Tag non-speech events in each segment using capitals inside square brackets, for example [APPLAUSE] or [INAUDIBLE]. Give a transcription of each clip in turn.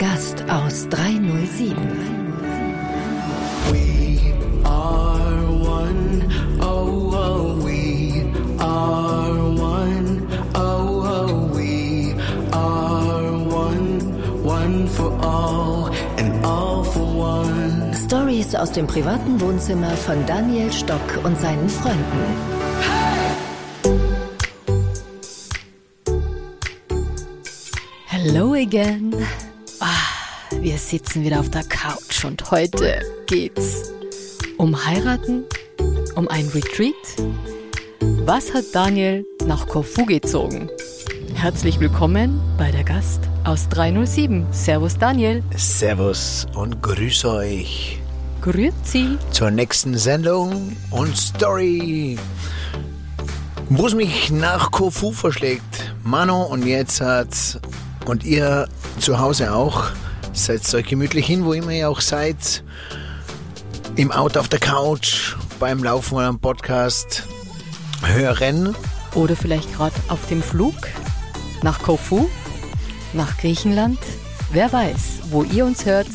Gast aus 307. We are one, oh, oh, we are one, oh, oh, we are one, one for all and all for one. Stories aus dem privaten Wohnzimmer von Daniel Stock und seinen Freunden. Hello again. Wir sitzen wieder auf der Couch und heute geht's um Heiraten, um ein Retreat. Was hat Daniel nach Korfu gezogen? Herzlich willkommen bei der Gast aus 307. Servus Daniel. Servus und grüß euch Grüezi. zur nächsten Sendung und Story. Wo es mich nach Kofu verschlägt. Mano und jetzt hat und ihr zu Hause auch. Setzt euch gemütlich hin, wo immer ihr auch seid. Im Auto, auf der Couch, beim Laufen oder am Podcast hören. Oder vielleicht gerade auf dem Flug nach Korfu, nach Griechenland. Wer weiß, wo ihr uns hört,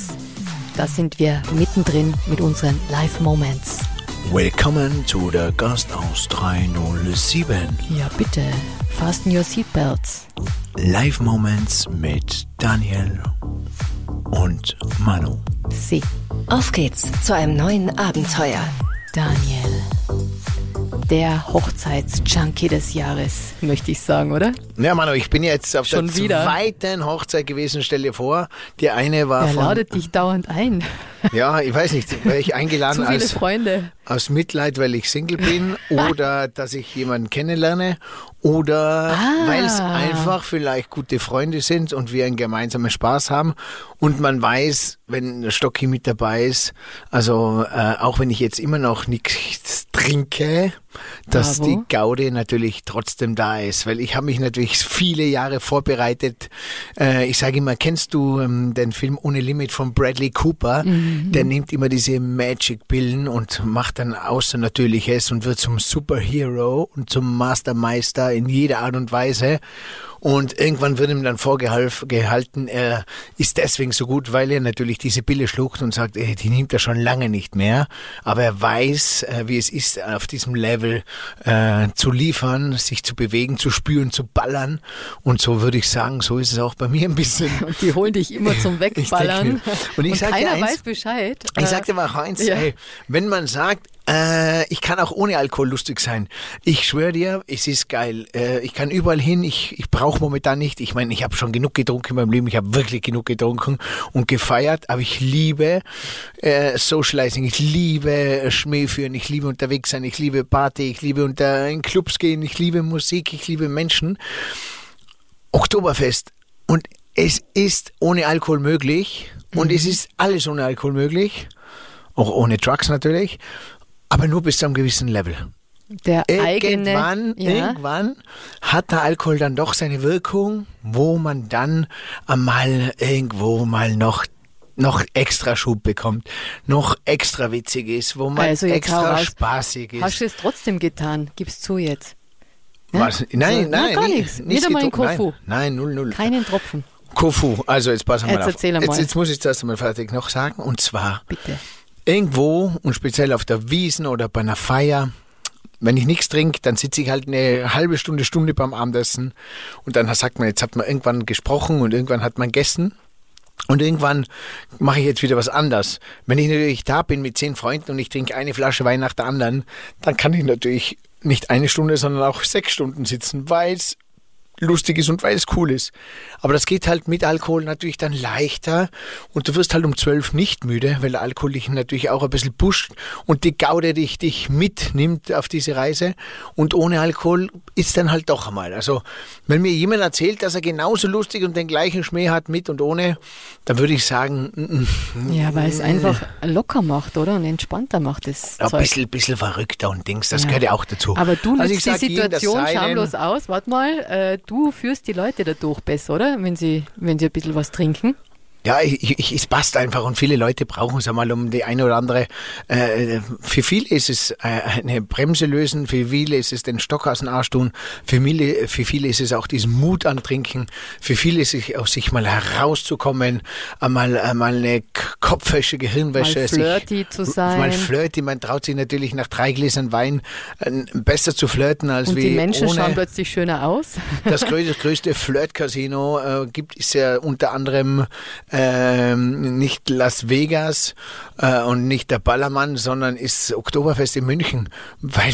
da sind wir mittendrin mit unseren Live-Moments. Willkommen zu der Gast aus 307. Ja, bitte, fasten your seatbelts. Live Moments mit Daniel und Manu. Sie, Auf geht's zu einem neuen Abenteuer. Daniel. Der Hochzeitsjunkie des Jahres, möchte ich sagen, oder? Ja, Manu, ich bin jetzt auf Schon der wieder? zweiten Hochzeit gewesen. Stell dir vor, die eine war Er von. ladet dich dauernd ein. [LAUGHS] Ja, ich weiß nicht, wäre ich eingeladen [LAUGHS] Zu viele als, Freunde. aus Mitleid, weil ich Single bin [LAUGHS] oder dass ich jemanden kennenlerne oder Ah. weil es einfach vielleicht gute Freunde sind und wir einen gemeinsamen Spaß haben und man weiß, wenn der Stocki mit dabei ist, also äh, auch wenn ich jetzt immer noch nichts trinke, dass Bravo. die Gaude natürlich trotzdem da ist, weil ich habe mich natürlich viele Jahre vorbereitet. Äh, ich sage immer, kennst du ähm, den Film Ohne Limit von Bradley Cooper? Der nimmt immer diese Magic-Pillen und macht dann Außernatürliches und wird zum Superhero und zum Mastermeister in jeder Art und Weise. Und irgendwann wird ihm dann vorgehalten, er ist deswegen so gut, weil er natürlich diese Pille schluckt und sagt, ey, die nimmt er schon lange nicht mehr. Aber er weiß, äh, wie es ist, auf diesem Level äh, zu liefern, sich zu bewegen, zu spüren, zu ballern. Und so würde ich sagen, so ist es auch bei mir ein bisschen. [LAUGHS] Und die holen dich immer zum [LAUGHS] Wegballern. Ich und ich sag dir keiner eins- weiß Bescheid. Ich Äh, sag dir mal auch eins, ja. ey, wenn man sagt, äh, ich kann auch ohne Alkohol lustig sein. Ich schwöre dir, es ist geil. Äh, ich kann überall hin. Ich, ich brauche momentan nicht. Ich meine, ich habe schon genug getrunken in meinem Leben. Ich habe wirklich genug getrunken und gefeiert. Aber ich liebe äh, Socializing. Ich liebe äh, Schmäh führen. Ich liebe unterwegs sein. Ich liebe Party. Ich liebe unter in Clubs gehen. Ich liebe Musik. Ich liebe Menschen. Oktoberfest. Und es ist ohne Alkohol möglich. Und es ist alles ohne Alkohol möglich. Auch ohne Drugs natürlich. Aber nur bis zu einem gewissen Level. Der eigene. Irgendwann, ja. irgendwann hat der Alkohol dann doch seine Wirkung, wo man dann einmal irgendwo mal noch noch extra Schub bekommt, noch extra witzig ist, wo man Also extra spaßig ist. Hast du es trotzdem getan? Gib's zu jetzt. Was? So, Nein, nein, gar nichts. Nicht einmal in. Kofu. Nein, nein, null, null. Keinen Tropfen, Kofu, also jetzt pass mal Jetzt auf. erzähl einmal. Jetzt, jetzt muss ich zuerst einmal fertig noch sagen. Und zwar, bitte. irgendwo und speziell auf der Wiesen oder bei einer Feier, wenn ich nichts trinke, dann sitze ich halt eine halbe Stunde, Stunde beim Abendessen und dann sagt man, jetzt hat man irgendwann gesprochen und irgendwann hat man gegessen. Und irgendwann mache ich jetzt wieder was anders. Wenn ich natürlich da bin mit zehn Freunden und ich trinke eine Flasche Wein nach der anderen, dann kann ich natürlich nicht eine Stunde, sondern auch sechs Stunden sitzen, weil es lustig ist und weil es cool ist. Aber das geht halt mit Alkohol natürlich dann leichter und du wirst halt um zwölf nicht müde, weil der Alkohol dich natürlich auch ein bisschen pusht und die Gaude dich, dich mitnimmt auf diese Reise und ohne Alkohol ist dann halt doch einmal. Also wenn mir jemand erzählt, dass er genauso lustig und den gleichen Schmäh hat mit und ohne, dann würde ich sagen, mm, mm, Ja, weil es einfach locker macht, oder? Und entspannter macht das ein bisschen, bisschen verrückter und Dings, das Ja. gehört ja auch dazu. Aber du Also nutzt die jedem Situation Seinen. schamlos aus. Warte mal, äh, du führst die Leute dadurch besser, oder? Wenn sie, wenn sie ein bisschen was trinken. Ja, ich, ich, es passt einfach und viele Leute brauchen es einmal um die eine oder andere. Äh, für viele ist es äh, eine Bremse lösen, für viele ist es den Stock aus dem Arsch tun, für viele, für viele ist es auch diesen Mut antrinken, für viele ist es auch sich mal herauszukommen, einmal, einmal eine Kopfwäsche, Gehirnwäsche. Mal flirty sich, zu sein. Mal flirty, man traut sich natürlich nach drei Gläsern Wein äh, besser zu flirten als Und wie die Menschen ohne. schauen plötzlich schöner aus. Das größte, größte Flirt-Casino äh, gibt ist ja unter anderem ähm, nicht Las Vegas äh, und nicht der Ballermann, sondern ist Oktoberfest in München, [LAUGHS] weil,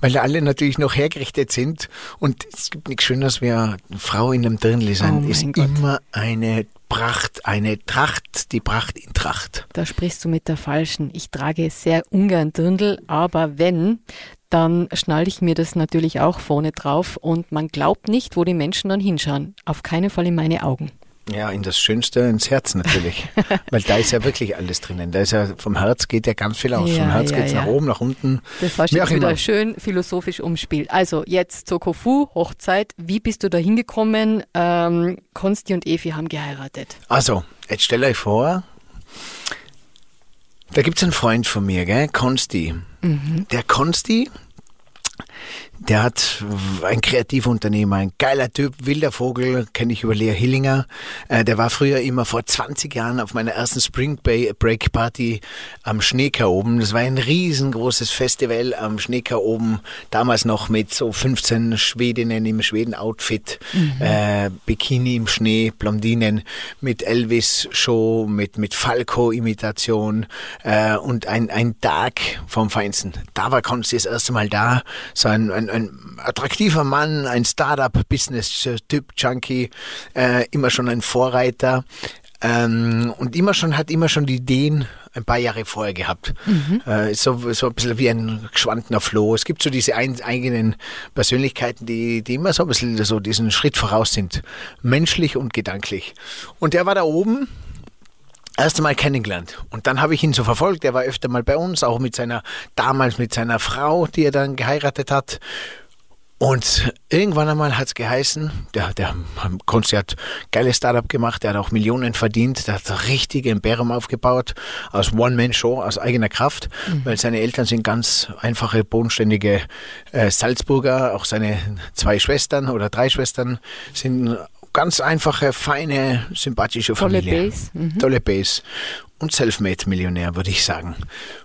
weil alle natürlich noch hergerichtet sind. Und es gibt nichts Schöneres, wie eine Frau in einem Dirndl sein. Oh ist Gott. immer eine Pracht, eine Tracht, die Pracht in Tracht. Da sprichst du mit der Falschen. Ich trage sehr ungern Dirndl, aber wenn, dann schnalle ich mir das natürlich auch vorne drauf und man glaubt nicht, wo die Menschen dann hinschauen. Auf keinen Fall in meine Augen. Ja, in das Schönste, ins Herz natürlich. [LAUGHS] Weil da ist ja wirklich alles drinnen. Da ist ja, vom Herz geht ja ganz viel aus. Ja, vom Herz ja, geht's ja. nach oben, nach unten. Das hast du jetzt wieder immer. schön philosophisch umspielt. Also jetzt zur Kofu, Hochzeit. Wie bist du da hingekommen? Ähm, Konsti und Evi haben geheiratet. Also, jetzt stell euch vor, da gibt's einen Freund von mir, gell? Konsti. Der Konsti, der hat ein Kreativunternehmer, ein geiler Typ, wilder Vogel, kenne ich über Lea Hillinger. Äh, der war früher immer vor 20 Jahren auf meiner ersten Spring Bay Break Party am Schneeker oben. Das war ein riesengroßes Festival am Schneeker oben, damals noch mit so 15 Schwedinnen im Schweden-Outfit, äh, Bikini im Schnee, Blondinen, mit Elvis-Show, mit, mit Falco-Imitation äh, und ein, ein Tag vom Feinsten. Da war Konsti das erste Mal da, so ein, ein, ein attraktiver Mann, ein Startup-Business-Typ, Junkie, äh, immer schon ein Vorreiter. Ähm, und immer schon hat immer schon die Ideen ein paar Jahre vorher gehabt. Äh, ist so, so ein bisschen wie ein geschwandener Floh. Es gibt so diese ein, eigenen Persönlichkeiten, die, die immer so ein bisschen so diesen Schritt voraus sind. Menschlich und gedanklich. Und der war da oben erst einmal kennengelernt. Und dann habe ich ihn so verfolgt. Er war öfter mal bei uns, auch mit seiner, damals mit seiner Frau, die er dann geheiratet hat. Und irgendwann einmal hat es geheißen, der, der Konsti hat geiles Startup gemacht, der hat auch Millionen verdient, der hat richtige Imperium aufgebaut, aus One-Man-Show, aus eigener Kraft, weil seine Eltern sind ganz einfache, bodenständige äh, Salzburger, auch seine zwei Schwestern oder drei Schwestern sind ganz einfache, feine, sympathische Tolle Familie. Base, mhm. Tolle Base. Und Selfmade-Millionär, würde ich sagen.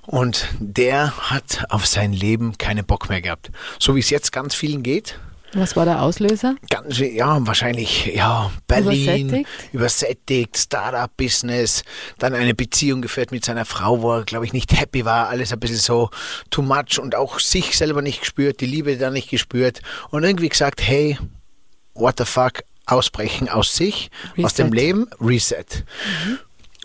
Und der hat auf sein Leben keinen Bock mehr gehabt. So wie es jetzt ganz vielen geht. Was war der Auslöser? Ganz, ja, wahrscheinlich, ja, Berlin, Übersättigt? übersättigt, Startup-Business, dann eine Beziehung geführt mit seiner Frau, wo er, glaube ich, nicht happy war, alles ein bisschen so too much und auch sich selber nicht gespürt, die Liebe da nicht gespürt und irgendwie gesagt, hey, what the fuck, ausbrechen aus sich, aus dem Reset. Leben, Reset.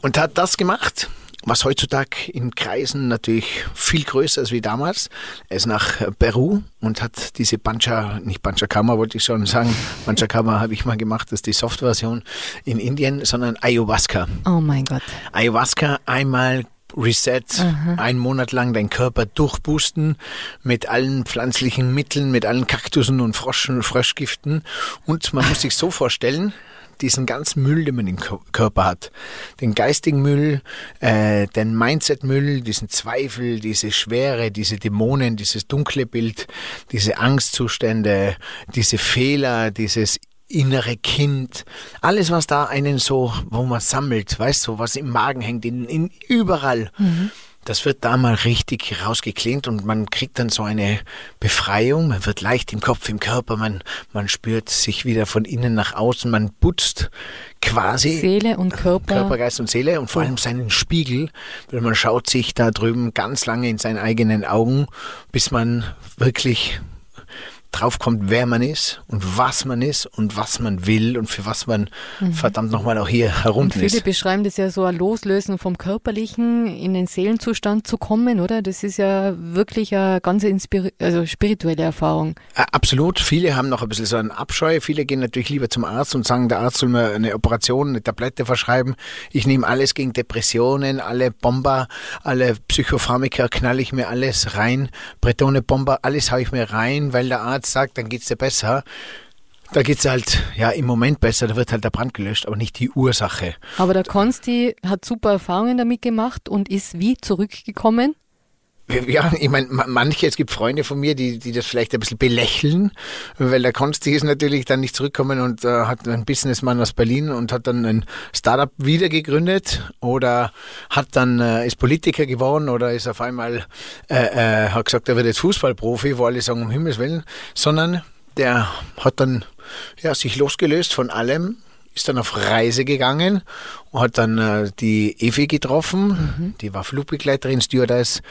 Und hat das gemacht, was heutzutage in Kreisen natürlich viel größer ist wie damals. Er ist nach Peru und hat diese Pancha, nicht Panchakama wollte ich schon sagen, Panchakama habe ich mal gemacht, das ist die Softversion in Indien, sondern Ayahuasca. Oh mein Gott. Ayahuasca einmal Reset, einen Monat lang deinen Körper durchboosten mit allen pflanzlichen Mitteln, mit allen Kaktussen und Froschen, Fröschgiften. Und man muss sich so vorstellen, diesen ganzen Müll, den man im Kö- Körper hat, den geistigen Müll, äh, den Mindset-Müll, diesen Zweifel, diese Schwere, diese Dämonen, dieses dunkle Bild, diese Angstzustände, diese Fehler, dieses innere Kind, alles was da einen so, wo man sammelt, weißt du, was im Magen hängt, in, in überall. Das wird da mal richtig rausgeklingt und man kriegt dann so eine Befreiung, man wird leicht im Kopf, im Körper, man, man spürt sich wieder von innen nach außen, man putzt quasi Seele und Körper. Körper, Geist und Seele und vor allem seinen Spiegel, weil man schaut sich da drüben ganz lange in seinen eigenen Augen, bis man wirklich draufkommt, wer man ist und was man ist und was man will und für was man verdammt nochmal auch hier Mhm. Und herunter viele ist. beschreiben das ja so ein Loslösen vom Körperlichen in den Seelenzustand zu kommen, oder? Das ist ja wirklich eine ganz also spirituelle Erfahrung. Absolut. Viele haben noch ein bisschen so einen Abscheu. Viele gehen natürlich lieber zum Arzt und sagen, der Arzt soll mir eine Operation, eine Tablette verschreiben. Ich nehme alles gegen Depressionen, alle Bomber, alle Psychopharmaka knall ich mir alles rein. Bretone Bomber, alles hau ich mir rein, weil der Arzt sagt, dann geht's dir besser. Da geht's halt ja im Moment besser, da wird halt der Brand gelöscht, aber nicht die Ursache. Aber der Konsti hat super Erfahrungen damit gemacht und ist wie zurückgekommen? Ja, ich meine, manche, es gibt Freunde von mir, die, die das vielleicht ein bisschen belächeln, weil der Konsti ist natürlich dann nicht zurückgekommen und äh, hat einen Businessmann aus Berlin und hat dann ein Startup wieder gegründet oder hat dann, äh, ist Politiker geworden oder ist auf einmal, äh, äh, hat gesagt, er wird jetzt Fußballprofi, wo alle sagen, um Himmels Willen, sondern der hat dann ja, sich losgelöst von allem, ist dann auf Reise gegangen hat dann äh, die Evi getroffen, mhm. die war Flugbegleiterin, Stewardess,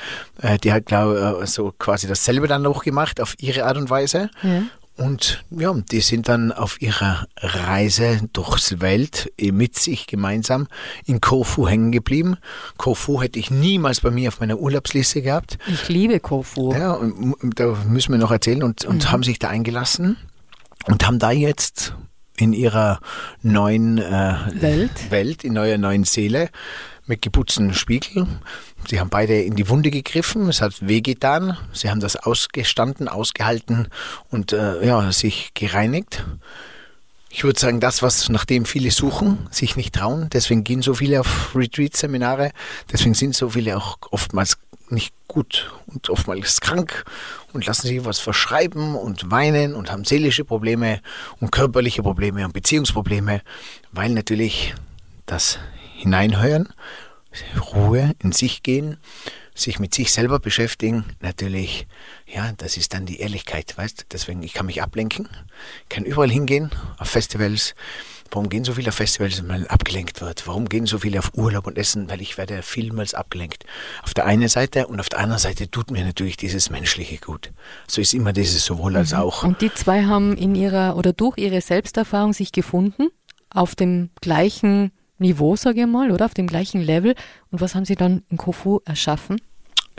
äh, die hat glaube äh, so quasi dasselbe dann noch gemacht auf ihre Art und Weise. Ja. Und ja, die sind dann auf ihrer Reise durchs Welt eh, mit sich gemeinsam in Kofu hängen geblieben. Kofu hätte ich niemals bei mir auf meiner Urlaubsliste gehabt. Ich liebe Kofu. Ja, und, da müssen wir noch erzählen und, und mhm. haben sich da eingelassen und haben da jetzt in ihrer neuen äh, Welt. Welt, in eurer neuen Seele mit geputzten Spiegel. Sie haben beide in die Wunde gegriffen, es hat wehgetan. Sie haben das ausgestanden, ausgehalten und äh, ja, sich gereinigt. Ich würde sagen, das, was nach dem viele suchen, sich nicht trauen. Deswegen gehen so viele auf Retreat-Seminare. Deswegen sind so viele auch oftmals nicht gut und oftmals krank und lassen sich was verschreiben und weinen und haben seelische Probleme und körperliche Probleme und Beziehungsprobleme, weil natürlich das Hineinhören, Ruhe in sich gehen, sich mit sich selber beschäftigen, natürlich, ja, das ist dann die Ehrlichkeit, weißt? Deswegen, ich kann mich ablenken, kann überall hingehen, auf Festivals, Warum gehen so viele auf Festivals, weil man abgelenkt wird? Warum gehen so viele auf Urlaub und Essen? Weil ich werde vielmals abgelenkt. Auf der einen Seite und auf der anderen Seite tut mir natürlich dieses Menschliche gut. So ist immer dieses sowohl als mhm. auch. Und die zwei haben in ihrer oder durch ihre Selbsterfahrung sich gefunden, auf dem gleichen Niveau, sage ich mal, oder auf dem gleichen Level. Und was haben sie dann in Kofu erschaffen?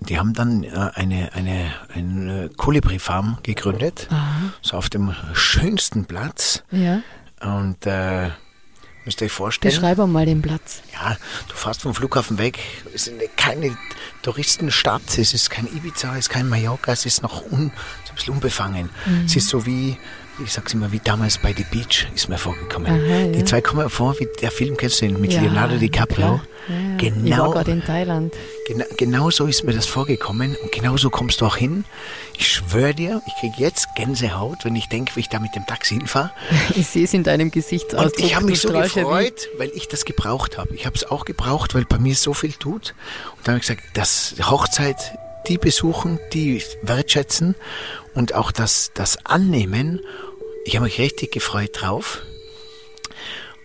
Die haben dann äh, eine, eine, eine Kolibri-Farm gegründet, Aha. so auf dem schönsten Platz. Ja. Und äh, müsst ihr euch vorstellen. Beschreib mal den Platz. Ja, du fährst vom Flughafen weg. Es ist keine Touristenstadt. Es ist kein Ibiza, es ist kein Mallorca. Es ist noch un, so ein bisschen unbefangen. Mhm. Es ist so wie, ich sag's immer, wie damals bei The Beach ist mir vorgekommen. Aha, Die zwei kommen vor, wie der Film kennst du den mit ja, Leonardo DiCaprio. Ja, genau, ich war gerade in Thailand. Genau, genau so ist mir das vorgekommen und genau so kommst du auch hin. Ich schwöre dir, ich kriege jetzt Gänsehaut, wenn ich denke, wie ich da mit dem Taxi hinfahre. [LAUGHS] Ich sehe es in deinem Gesichtsausdruck. Und ich habe mich so gefreut, weil ich das gebraucht habe. Ich habe es auch gebraucht, weil bei mir so viel tut. Und dann habe ich gesagt, das Hochzeit, die besuchen, die wertschätzen und auch das, das annehmen. Ich habe mich richtig gefreut drauf.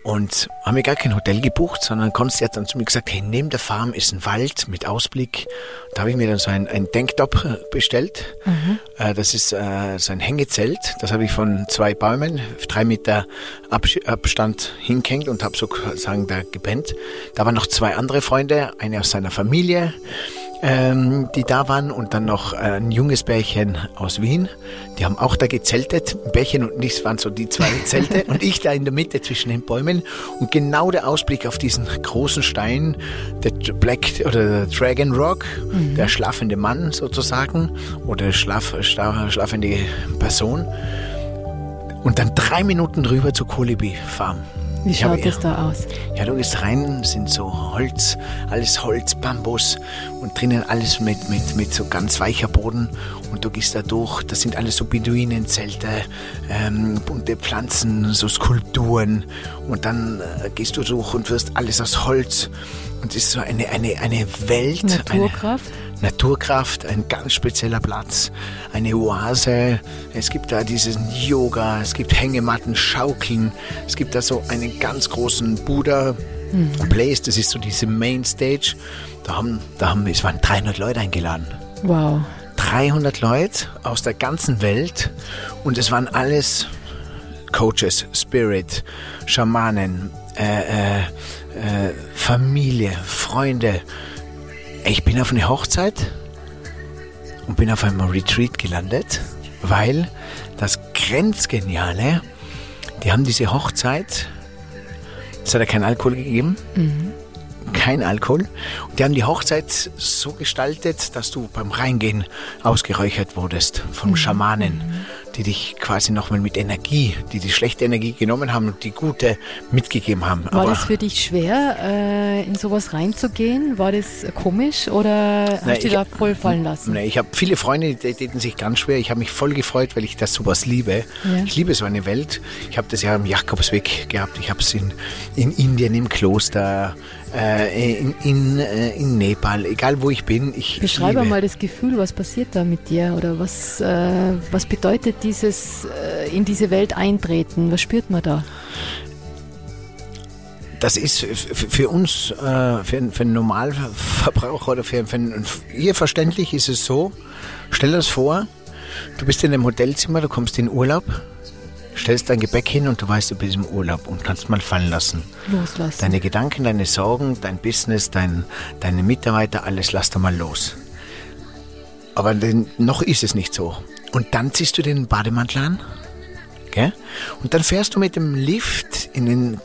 Und haben mir gar kein Hotel gebucht, sondern Konsti hat dann zu mir gesagt, hey, neben der Farm ist ein Wald mit Ausblick. Da habe ich mir dann so ein, ein Denktop [LAUGHS] bestellt. Mhm. Äh, das ist äh, so ein Hängezelt. Das habe ich von zwei Bäumen, drei Meter Abstand hingehängt und habe sozusagen da gepennt. Da waren noch zwei andere Freunde, eine aus seiner Familie, ähm, die da waren und dann noch ein junges Bärchen aus Wien. Die haben auch da gezeltet. Bärchen und ich waren so die zwei [LAUGHS] Zelte und ich da in der Mitte zwischen den Bäumen und genau der Ausblick auf diesen großen Stein, der Black oder der Dragon Rock, mhm. der schlafende Mann sozusagen oder schlaf, schlafende Person. Und dann drei Minuten drüber zur Kolibi Farm. Wie schaut es da aus? Ja, du gehst rein, sind so Holz, alles Holz, Bambus und drinnen alles mit, mit, mit so ganz weicher Boden. Und du gehst da durch, das sind alles so Beduinenzelte, ähm, bunte Pflanzen, so Skulpturen. Und dann äh, gehst du durch und wirst alles aus Holz. Und es ist so eine, eine, eine Welt. Naturkraft? Eine, Naturkraft, ein ganz spezieller Platz, eine Oase. Es gibt da diesen Yoga, es gibt Hängematten, Schaukeln. Es gibt da so einen ganz großen Buddha mhm. Place, das ist so diese Main Stage. Da haben, da haben, es waren 300 Leute eingeladen. Wow. 300 Leute aus der ganzen Welt und es waren alles Coaches, Spirit, Schamanen, äh, äh, äh, Familie, Freunde, ich bin auf eine Hochzeit und bin auf einem Retreat gelandet, weil das Grenzgeniale, die haben diese Hochzeit, es hat ja keinen Alkohol gegeben, mhm. kein Alkohol, und die haben die Hochzeit so gestaltet, dass du beim Reingehen ausgeräuchert wurdest vom mhm. Schamanen. Die dich quasi nochmal mit Energie, die die schlechte Energie genommen haben und die gute mitgegeben haben. War das für dich schwer, äh, in sowas reinzugehen? War das komisch oder hast du dich da voll fallen lassen? Nein, ich habe viele Freunde, die täten sich ganz schwer. Ich habe mich voll gefreut, weil ich das sowas liebe. Ja. Ich liebe so eine Welt. Ich habe das ja am Jakobsweg gehabt. Ich habe es in, in Indien im Kloster, äh, in, in, äh, in Nepal, egal wo ich bin. Ich, Beschreibe liebe. mal das Gefühl, was passiert da mit dir oder was, äh, was bedeutet dieses äh, in diese Welt eintreten? Was spürt man da? Das ist für uns, für, einen- für einen Normalverbraucher oder für, für einen, ihr verständlich ist es so, stell dir das vor, du bist in einem Hotelzimmer, du kommst in Urlaub, stellst dein Gepäck hin und du weißt, du bist im Urlaub und kannst mal fallen lassen. Loslassen. Deine Gedanken, deine Sorgen, dein Business, dein, deine Mitarbeiter, alles lass da mal los. Aber denn, noch ist es nicht so. Und dann ziehst du den Bademantel an, gell? Und dann fährst du mit dem Lift in den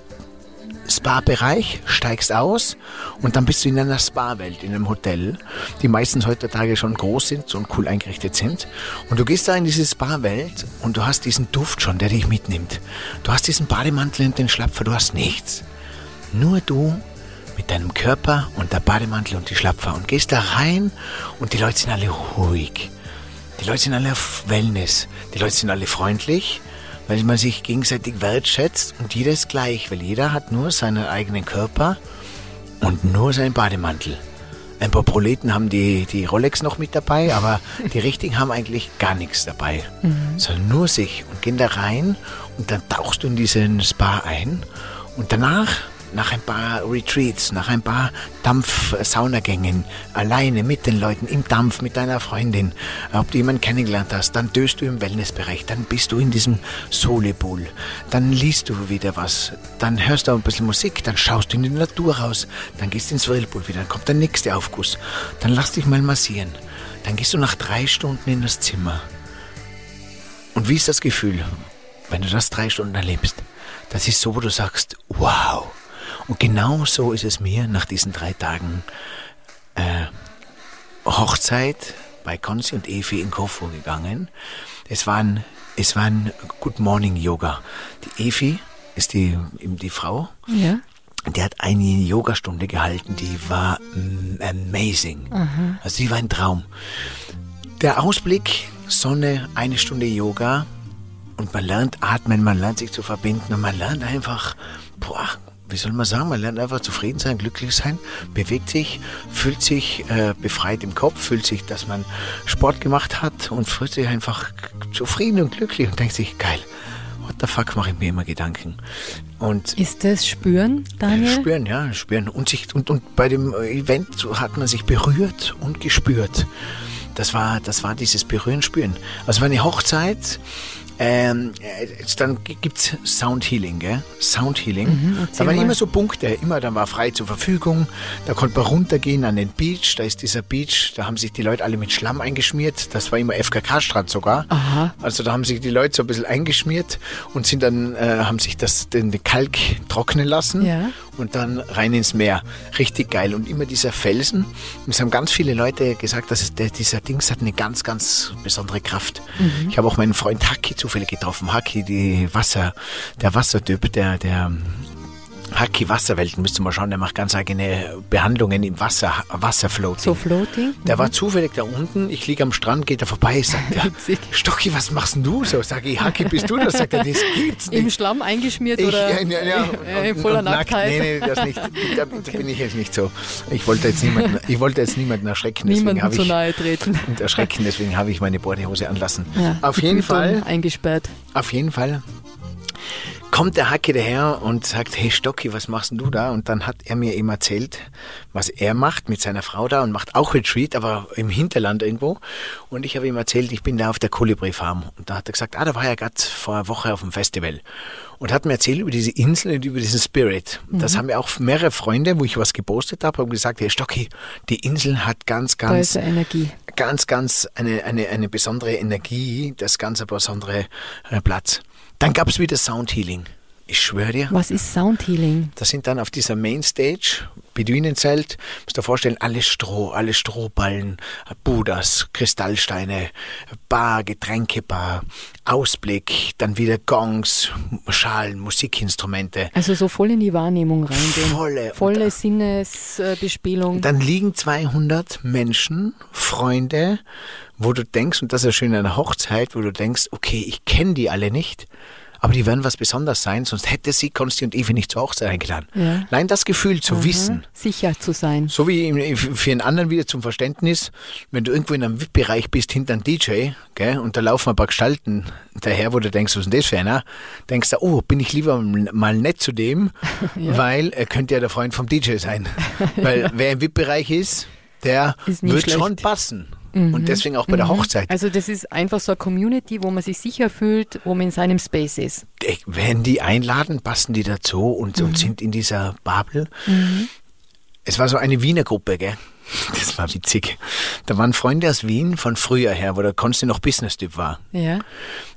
Spa-Bereich, steigst aus und dann bist du in einer Spa-Welt, in einem Hotel, die meistens heutzutage schon groß sind und cool eingerichtet sind. Und du gehst da in diese Spa-Welt und du hast diesen Duft schon, der dich mitnimmt. Du hast diesen Bademantel und den Schlapfer, du hast nichts. Nur du mit deinem Körper und der Bademantel und die Schlapfer und gehst da rein und die Leute sind alle ruhig. Die Leute sind alle auf Wellness. Die Leute sind alle freundlich, weil man sich gegenseitig wertschätzt und jeder ist gleich, weil jeder hat nur seinen eigenen Körper und nur seinen Bademantel. Ein paar Proleten haben die, die Rolex noch mit dabei, aber [LAUGHS] die Richtigen haben eigentlich gar nichts dabei, sondern nur sich und gehen da rein und dann tauchst du in diesen Spa ein und danach, nach ein paar Retreats, nach ein paar Dampf-Saunagängen, alleine mit den Leuten im Dampf, mit deiner Freundin, ob du jemanden kennengelernt hast, dann döst du im Wellnessbereich, dann bist du in diesem Solepool, dann liest du wieder was, dann hörst du ein bisschen Musik, dann schaust du in die Natur raus, dann gehst du ins Whirlpool wieder, dann kommt der nächste Aufguss, dann lass dich mal massieren, dann gehst du nach drei Stunden in das Zimmer. Und wie ist das Gefühl, wenn du das drei Stunden erlebst? Das ist so, wo du sagst, wow. Und genau so ist es mir nach diesen drei Tagen äh, Hochzeit bei Konzi und Evi in Kofur gegangen. Es war ein, es war ein Good Morning Yoga. Die Evi ist die, eben die Frau, Ja. die hat eine Yogastunde gehalten, die war mm, amazing. Also die war ein Traum. Der Ausblick, Sonne, eine Stunde Yoga und man lernt atmen, man lernt sich zu verbinden und man lernt einfach, boah, wie soll man sagen, man lernt einfach zufrieden sein, glücklich sein, bewegt sich, fühlt sich äh, befreit im Kopf, fühlt sich, dass man Sport gemacht hat und fühlt sich einfach zufrieden und glücklich und denkt sich, geil, what the fuck mache ich mir immer Gedanken. Und Ist das Spüren, Daniel? Spüren, ja, spüren. Und, sich, und, und bei dem Event so hat man sich berührt und gespürt. Das war, das war dieses Berühren, Spüren. Also war eine Hochzeit. Ähm, äh, dann gibt's Sound Healing, gell? Sound Healing. Mhm, da waren mal. immer so Punkte, immer, da war frei zur Verfügung. Da konnte man runtergehen an den Beach. Da ist dieser Beach, da haben sich die Leute alle mit Schlamm eingeschmiert. Das war immer FKK-Strand sogar. Aha. Also da haben sich die Leute so ein bisschen eingeschmiert und sind dann, äh, haben sich das, den, den Kalk trocknen lassen Ja. Und dann rein ins Meer. Richtig geil. Und immer dieser Felsen. Und es haben ganz viele Leute gesagt, dass es, der, dieser Dings hat eine ganz, ganz besondere Kraft. Ich habe auch meinen Freund Haki zufällig getroffen. Haki, die Wasser, der Wassertyp, der, der Haki Wasserwelten, müsst ihr mal schauen, der macht ganz eigene Behandlungen im Wasser, Wasserfloating. So Floating? Der war zufällig da unten, ich liege am Strand, geht er vorbei, sagt er. Stocki, was machst du so? Sag ich, Haki, bist du das? Sagt er, das gibt's nicht. Im Schlamm eingeschmiert Ich, oder ja, ja, ja. [LAUGHS] äh, in Und- voller und nackt. Nacktheit? Nee, nee, das nicht. [LAUGHS] Da, da bin ich jetzt nicht so. Ich wollte jetzt niemanden, ich wollte jetzt niemanden erschrecken, habe zu ich nahe treten. und erschrecken, deswegen habe ich meine Bordehose anlassen. Ja, auf jeden Fall, Eingesperrt. auf jeden Fall kommt der Hacke daher und sagt, hey Stocki, was machst du da? Und dann hat er mir eben erzählt, was er macht mit seiner Frau da und macht auch Retreat, aber im Hinterland irgendwo. Und ich habe ihm erzählt, ich bin da auf der Kolibri Farm. Und da hat er gesagt, ah, da war er gerade vor einer Woche auf dem Festival. Und hat mir erzählt über diese Insel und über diesen Spirit. Das haben mir auch mehrere Freunde, wo ich was gepostet habe, haben gesagt, hey Stocki, die Insel hat ganz, Da ganz eine Energie. ganz, ganz eine, eine, eine besondere Energie, das ganz besondere äh, Platz. Dann gab es wieder Sound Healing. Ich schwöre dir. Was ist Soundhealing? Das sind dann auf dieser Mainstage, Beduinenzelt, musst dir vorstellen, alles Stroh, alle Strohballen, Buddhas, Kristallsteine, Bar, Getränkebar, Ausblick, dann wieder Gongs, Schalen, Musikinstrumente. Also so voll in die Wahrnehmung reingehen. Volle. Volle Sinnesbespielung. Dann liegen 200 Menschen, Freunde, wo du denkst, und das ist ja schön an einer Hochzeit, wo du denkst, okay, ich kenne die alle nicht, aber die werden was Besonderes sein, sonst hätte sie Konsti und Evi nicht zur Hochzeit eingeladen. Ja. Allein das Gefühl zu wissen, Sicher zu sein. so wie für einen anderen wieder zum Verständnis, wenn du irgendwo in einem VIP-Bereich bist, hinter einem DJ, gell, und da laufen ein paar Gestalten daher, wo du denkst, was ist denn das für einer? Denkst du, oh, bin ich lieber mal nett zu dem, [LAUGHS] weil er könnte ja der Freund vom DJ sein. weil [LAUGHS] wer im VIP-Bereich ist, der wird schlecht. schon passen. Und deswegen auch bei der Hochzeit. Also das ist einfach so eine Community, wo man sich sicher fühlt, wo man in seinem Space ist. Wenn die einladen, passen die dazu und, Mhm. und sind in dieser Bubble. Es war so eine Wiener Gruppe, gell? [LAUGHS] Das war witzig. Da waren Freunde aus Wien von früher her, wo der Konsti noch Business-Typ war. Ja.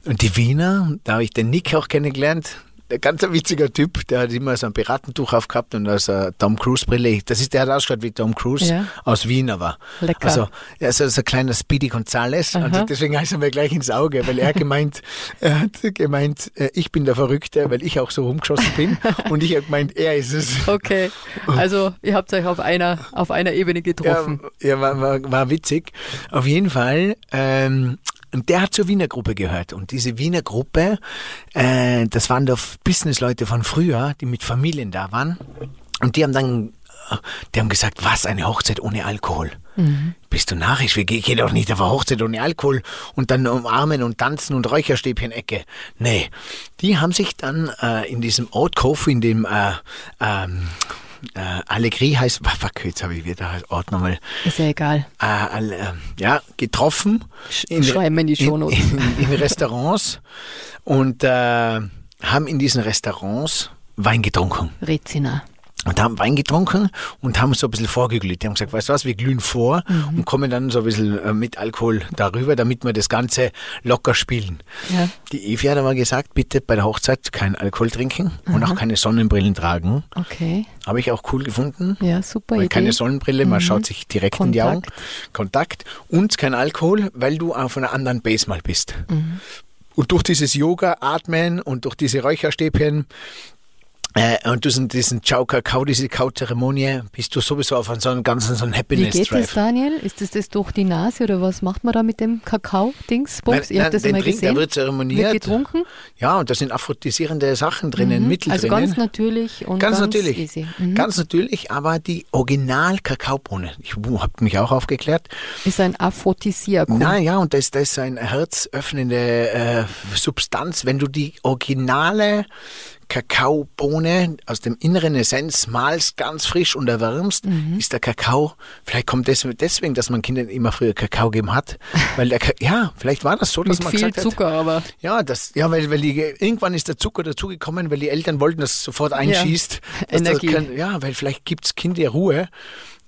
Und die Wiener, da habe ich den Nick auch kennengelernt. Der ganz ein witziger Typ, der hat immer so ein Piratentuch aufgehabt und also eine Tom Cruise Brille. Das ist, der hat ausgeschaut wie Tom Cruise Ja. aus Wien aber. Lecker. Also, er ist also ein kleiner Speedy Gonzales. Also Aha. deswegen heißt er mir gleich ins Auge, weil er gemeint, [LAUGHS] er hat gemeint, äh, ich bin der Verrückte, weil ich auch so rumgeschossen bin. [LAUGHS] und ich habe gemeint, er ist es. Okay. Also ihr habt euch auf einer, auf einer Ebene getroffen. Ja, ja war, war, war witzig. Auf jeden Fall. Ähm, und der hat zur Wiener Gruppe gehört. Und diese Wiener Gruppe, äh, das waren doch Businessleute von früher, die mit Familien da waren. Und die haben dann, äh, die haben gesagt, was, eine Hochzeit ohne Alkohol? Bist du narrisch? Wir gehen geh doch nicht auf eine Hochzeit ohne Alkohol und dann umarmen und tanzen und Räucherstäbchen-Ecke. Nee, die haben sich dann äh, in diesem Old Coffee, in dem äh, ähm, äh, Allegri heißt, fuck, jetzt habe ich wieder den Ort nochmal Ist ja egal. äh, äh, ja, getroffen. Sch- schreiben wir in die Shownotes. In, in, in Restaurants und äh, haben in diesen Restaurants Wein getrunken. Rezina. Und haben Wein getrunken und haben so ein bisschen vorgeglüht. Die haben gesagt, weißt du was, wir glühen vor Mhm. und kommen dann so ein bisschen äh, mit Alkohol darüber, damit wir das Ganze locker spielen. Ja. Die Evi hat aber gesagt, bitte bei der Hochzeit kein Alkohol trinken und auch keine Sonnenbrillen tragen. Okay. Habe ich auch cool gefunden. Ja, super Weil Idee. keine Sonnenbrille, man schaut sich direkt in die Augen. Kontakt. Kontakt und kein Alkohol, weil du auf einer anderen Base mal bist. Mhm. Und durch dieses Yoga, Atmen und durch diese Räucherstäbchen äh, und diesen, diesen Ciao Kakao, diese Kau-Zeremonie, bist du sowieso auf so einem ganzen so einem Wie geht das, Happiness-Drive. Daniel? Ist das das durch die Nase oder was macht man da mit dem Kakao-Dings? Ihr habt das den mal trinkt, der gesehen? wird zeremoniert. Wird getrunken? Ja, und da sind aphrodisierende Sachen drinnen, Mittel Also drinnen. ganz natürlich und Ganz ganz, natürlich. easy. Mhm. Ganz natürlich, aber die Original-Kakaobohne, ich habe mich auch aufgeklärt, Ist ein Aphrodisiakum. Na ja, und das, das ist eine herzöffnende äh, Substanz. Wenn du die originale Kakaobohne aus dem inneren Essenz malst, ganz frisch und erwärmst, Mhm. ist der Kakao, vielleicht kommt das deswegen, dass man Kindern immer früher Kakao gegeben hat, [LAUGHS] weil der, ja, vielleicht war das so, dass Mit man viel gesagt Zucker, aber hat, ja, das, ja, weil, weil die, irgendwann ist der Zucker dazugekommen, weil die Eltern wollten, dass es sofort einschießt. das Energie. kein- ja, weil vielleicht gibt's Kind ja Ruhe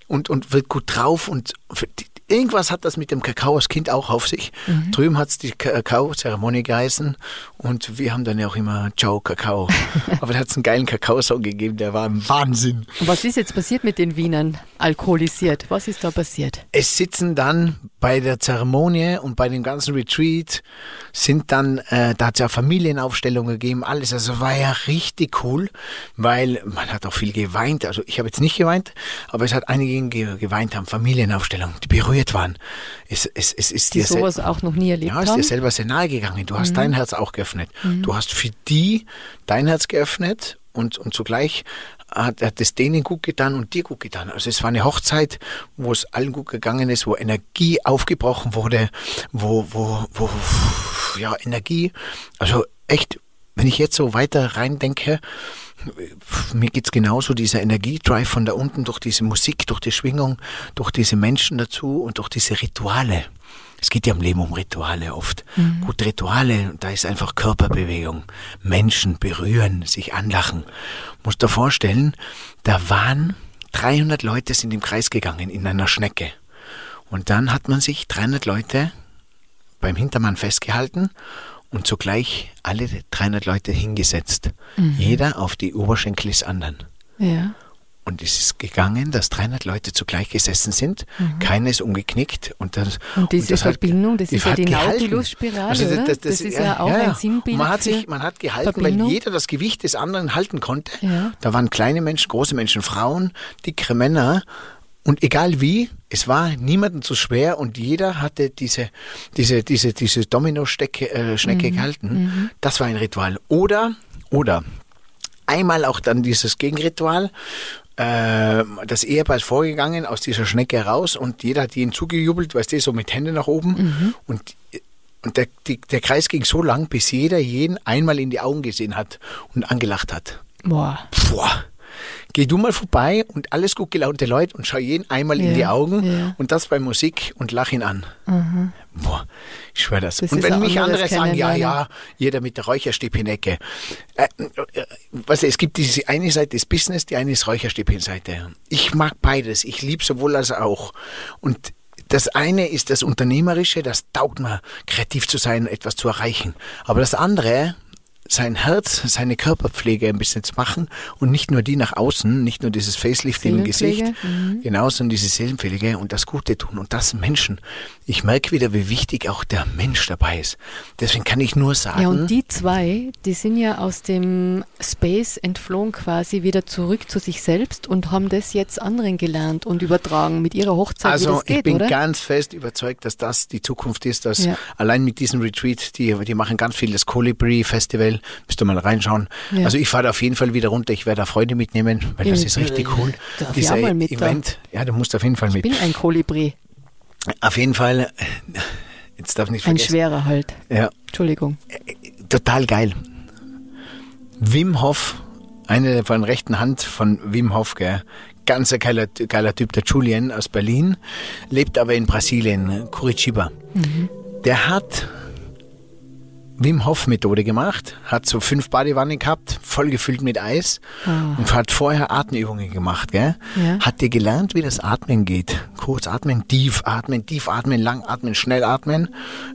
und, und wird gut drauf und für die, irgendwas hat das mit dem Kakao als Kind auch auf sich. Mhm. Drüben hat's die Kakao-Zeremonie geheißen und wir haben dann ja auch immer Ciao Kakao. [LAUGHS] Aber da hat's einen geilen Kakao-Song gegeben, der war ein Wahnsinn. was ist jetzt passiert mit den Wienern? Alkoholisiert. Was ist da passiert? Es sitzen dann bei der Zeremonie und bei dem ganzen Retreat sind dann, äh, da hat es ja Familienaufstellungen gegeben, alles. Also war ja richtig cool, weil man hat auch viel geweint. Also ich habe jetzt nicht geweint, aber es hat einige ge geweint haben, Familienaufstellungen, die berührt waren. Es, es, es ist Die dir sowas auch noch nie erlebt ja, ist dir haben? selber sehr nahe gegangen. Du hast dein Herz auch geöffnet. Du hast für die dein Herz geöffnet und, und zugleich hat, hat es denen gut getan und dir gut getan. Also es war eine Hochzeit, wo es allen gut gegangen ist, wo Energie aufgebrochen wurde, wo, wo, wo, ja, Energie, also echt, wenn ich jetzt so weiter reindenke, mir geht's genauso, dieser Energiedrive von da unten durch diese Musik, durch die Schwingung, durch diese Menschen dazu und durch diese Rituale. Es geht ja im Leben um Rituale oft. Gut, Rituale, da ist einfach Körperbewegung. Menschen berühren, sich anlachen. Musst dir vorstellen, da waren 300 Leute sind im Kreis gegangen in einer Schnecke. Und dann hat man sich 300 Leute beim Hintermann festgehalten und zugleich alle 300 Leute hingesetzt. Jeder auf die Oberschenkel des anderen. Ja. Und es ist gegangen, dass 300 Leute zugleich gesessen sind. Keiner ist umgeknickt. Und, das, Mhm. Und diese das hat- Verbindung, das ist ja hat die. Nautilus-Spirale, Also oder? Das ist ja auch ein Sinnbild Und Man hat, sich, man hat gehalten, Verbindung. weil jeder das Gewicht des anderen halten konnte. Ja. Da waren kleine Menschen, große Menschen, Frauen, dickere Männer. Und egal wie, es war niemandem zu schwer und jeder hatte diese, diese, diese, diese Domino-Schnecke äh, Mhm. Gehalten. Das war ein Ritual. Oder, oder einmal auch dann dieses Gegenritual. Äh, das Ehepaar ist vorgegangen aus dieser Schnecke heraus und jeder hat ihnen zugejubelt, weißt du, so mit Händen nach oben. Mhm. Und, und der, die, der Kreis ging so lang, bis jeder jeden einmal in die Augen gesehen hat und angelacht hat. Boah. Boah. Geh du mal vorbei und alles gut gelaunte Leute und schau jeden einmal in Ja, die Augen ja. und das bei Musik und lach ihn an. Boah, ich schwöre das. Das und wenn mich andere sagen, ja, ja, jeder mit der Räucherstäbchenecke. Äh, äh, weißt du, es gibt diese eine Seite ist Business, die eine ist Räucherstäbchenseite. Ich mag beides. Ich liebe sowohl als auch. Und das eine ist das Unternehmerische, das taugt mir, kreativ zu sein, etwas zu erreichen. Aber das andere, sein Herz, seine Körperpflege ein bisschen zu machen und nicht nur die nach außen, nicht nur dieses Facelift im Gesicht, Seelenpflege, genau, sondern diese Seelenpflege und das Gute tun und das Menschen. Ich merke wieder, wie wichtig auch der Mensch dabei ist. Deswegen kann ich nur sagen, Ja, und die zwei, die sind ja aus dem Space entflohen quasi wieder zurück zu sich selbst und haben das jetzt anderen gelernt und übertragen mit ihrer Hochzeit, also das geht, ich bin oder? ganz fest überzeugt, dass das die Zukunft ist, dass Ja. allein mit diesem Retreat, die, die machen ganz viel, das Colibri Festival, müsst ihr mal reinschauen. Ja. Also ich fahre da auf jeden Fall wieder runter, ich werde da Freunde mitnehmen, weil das ist richtig cool. darf ich Dieser auch mal mit da? Event, ja, du musst auf jeden Fall ich mit. bin ein Kolibri, Auf jeden Fall, jetzt darf ich nicht ein vergessen. schwerer halt. Ja, Entschuldigung. total geil. Wim Hof, eine von rechten Hand von Wim Hof, gell? Ganz ein geiler, geiler Typ, der Julian aus Berlin, lebt aber in Brasilien, Curitiba. Der hat Wim Hof Methode gemacht, hat so fünf Badewannen gehabt, voll gefüllt mit Eis und hat vorher Atemübungen gemacht, gell? Ja. Hat dir gelernt, wie das Atmen geht. Kurz atmen, tief atmen, tief atmen, lang atmen, schnell atmen,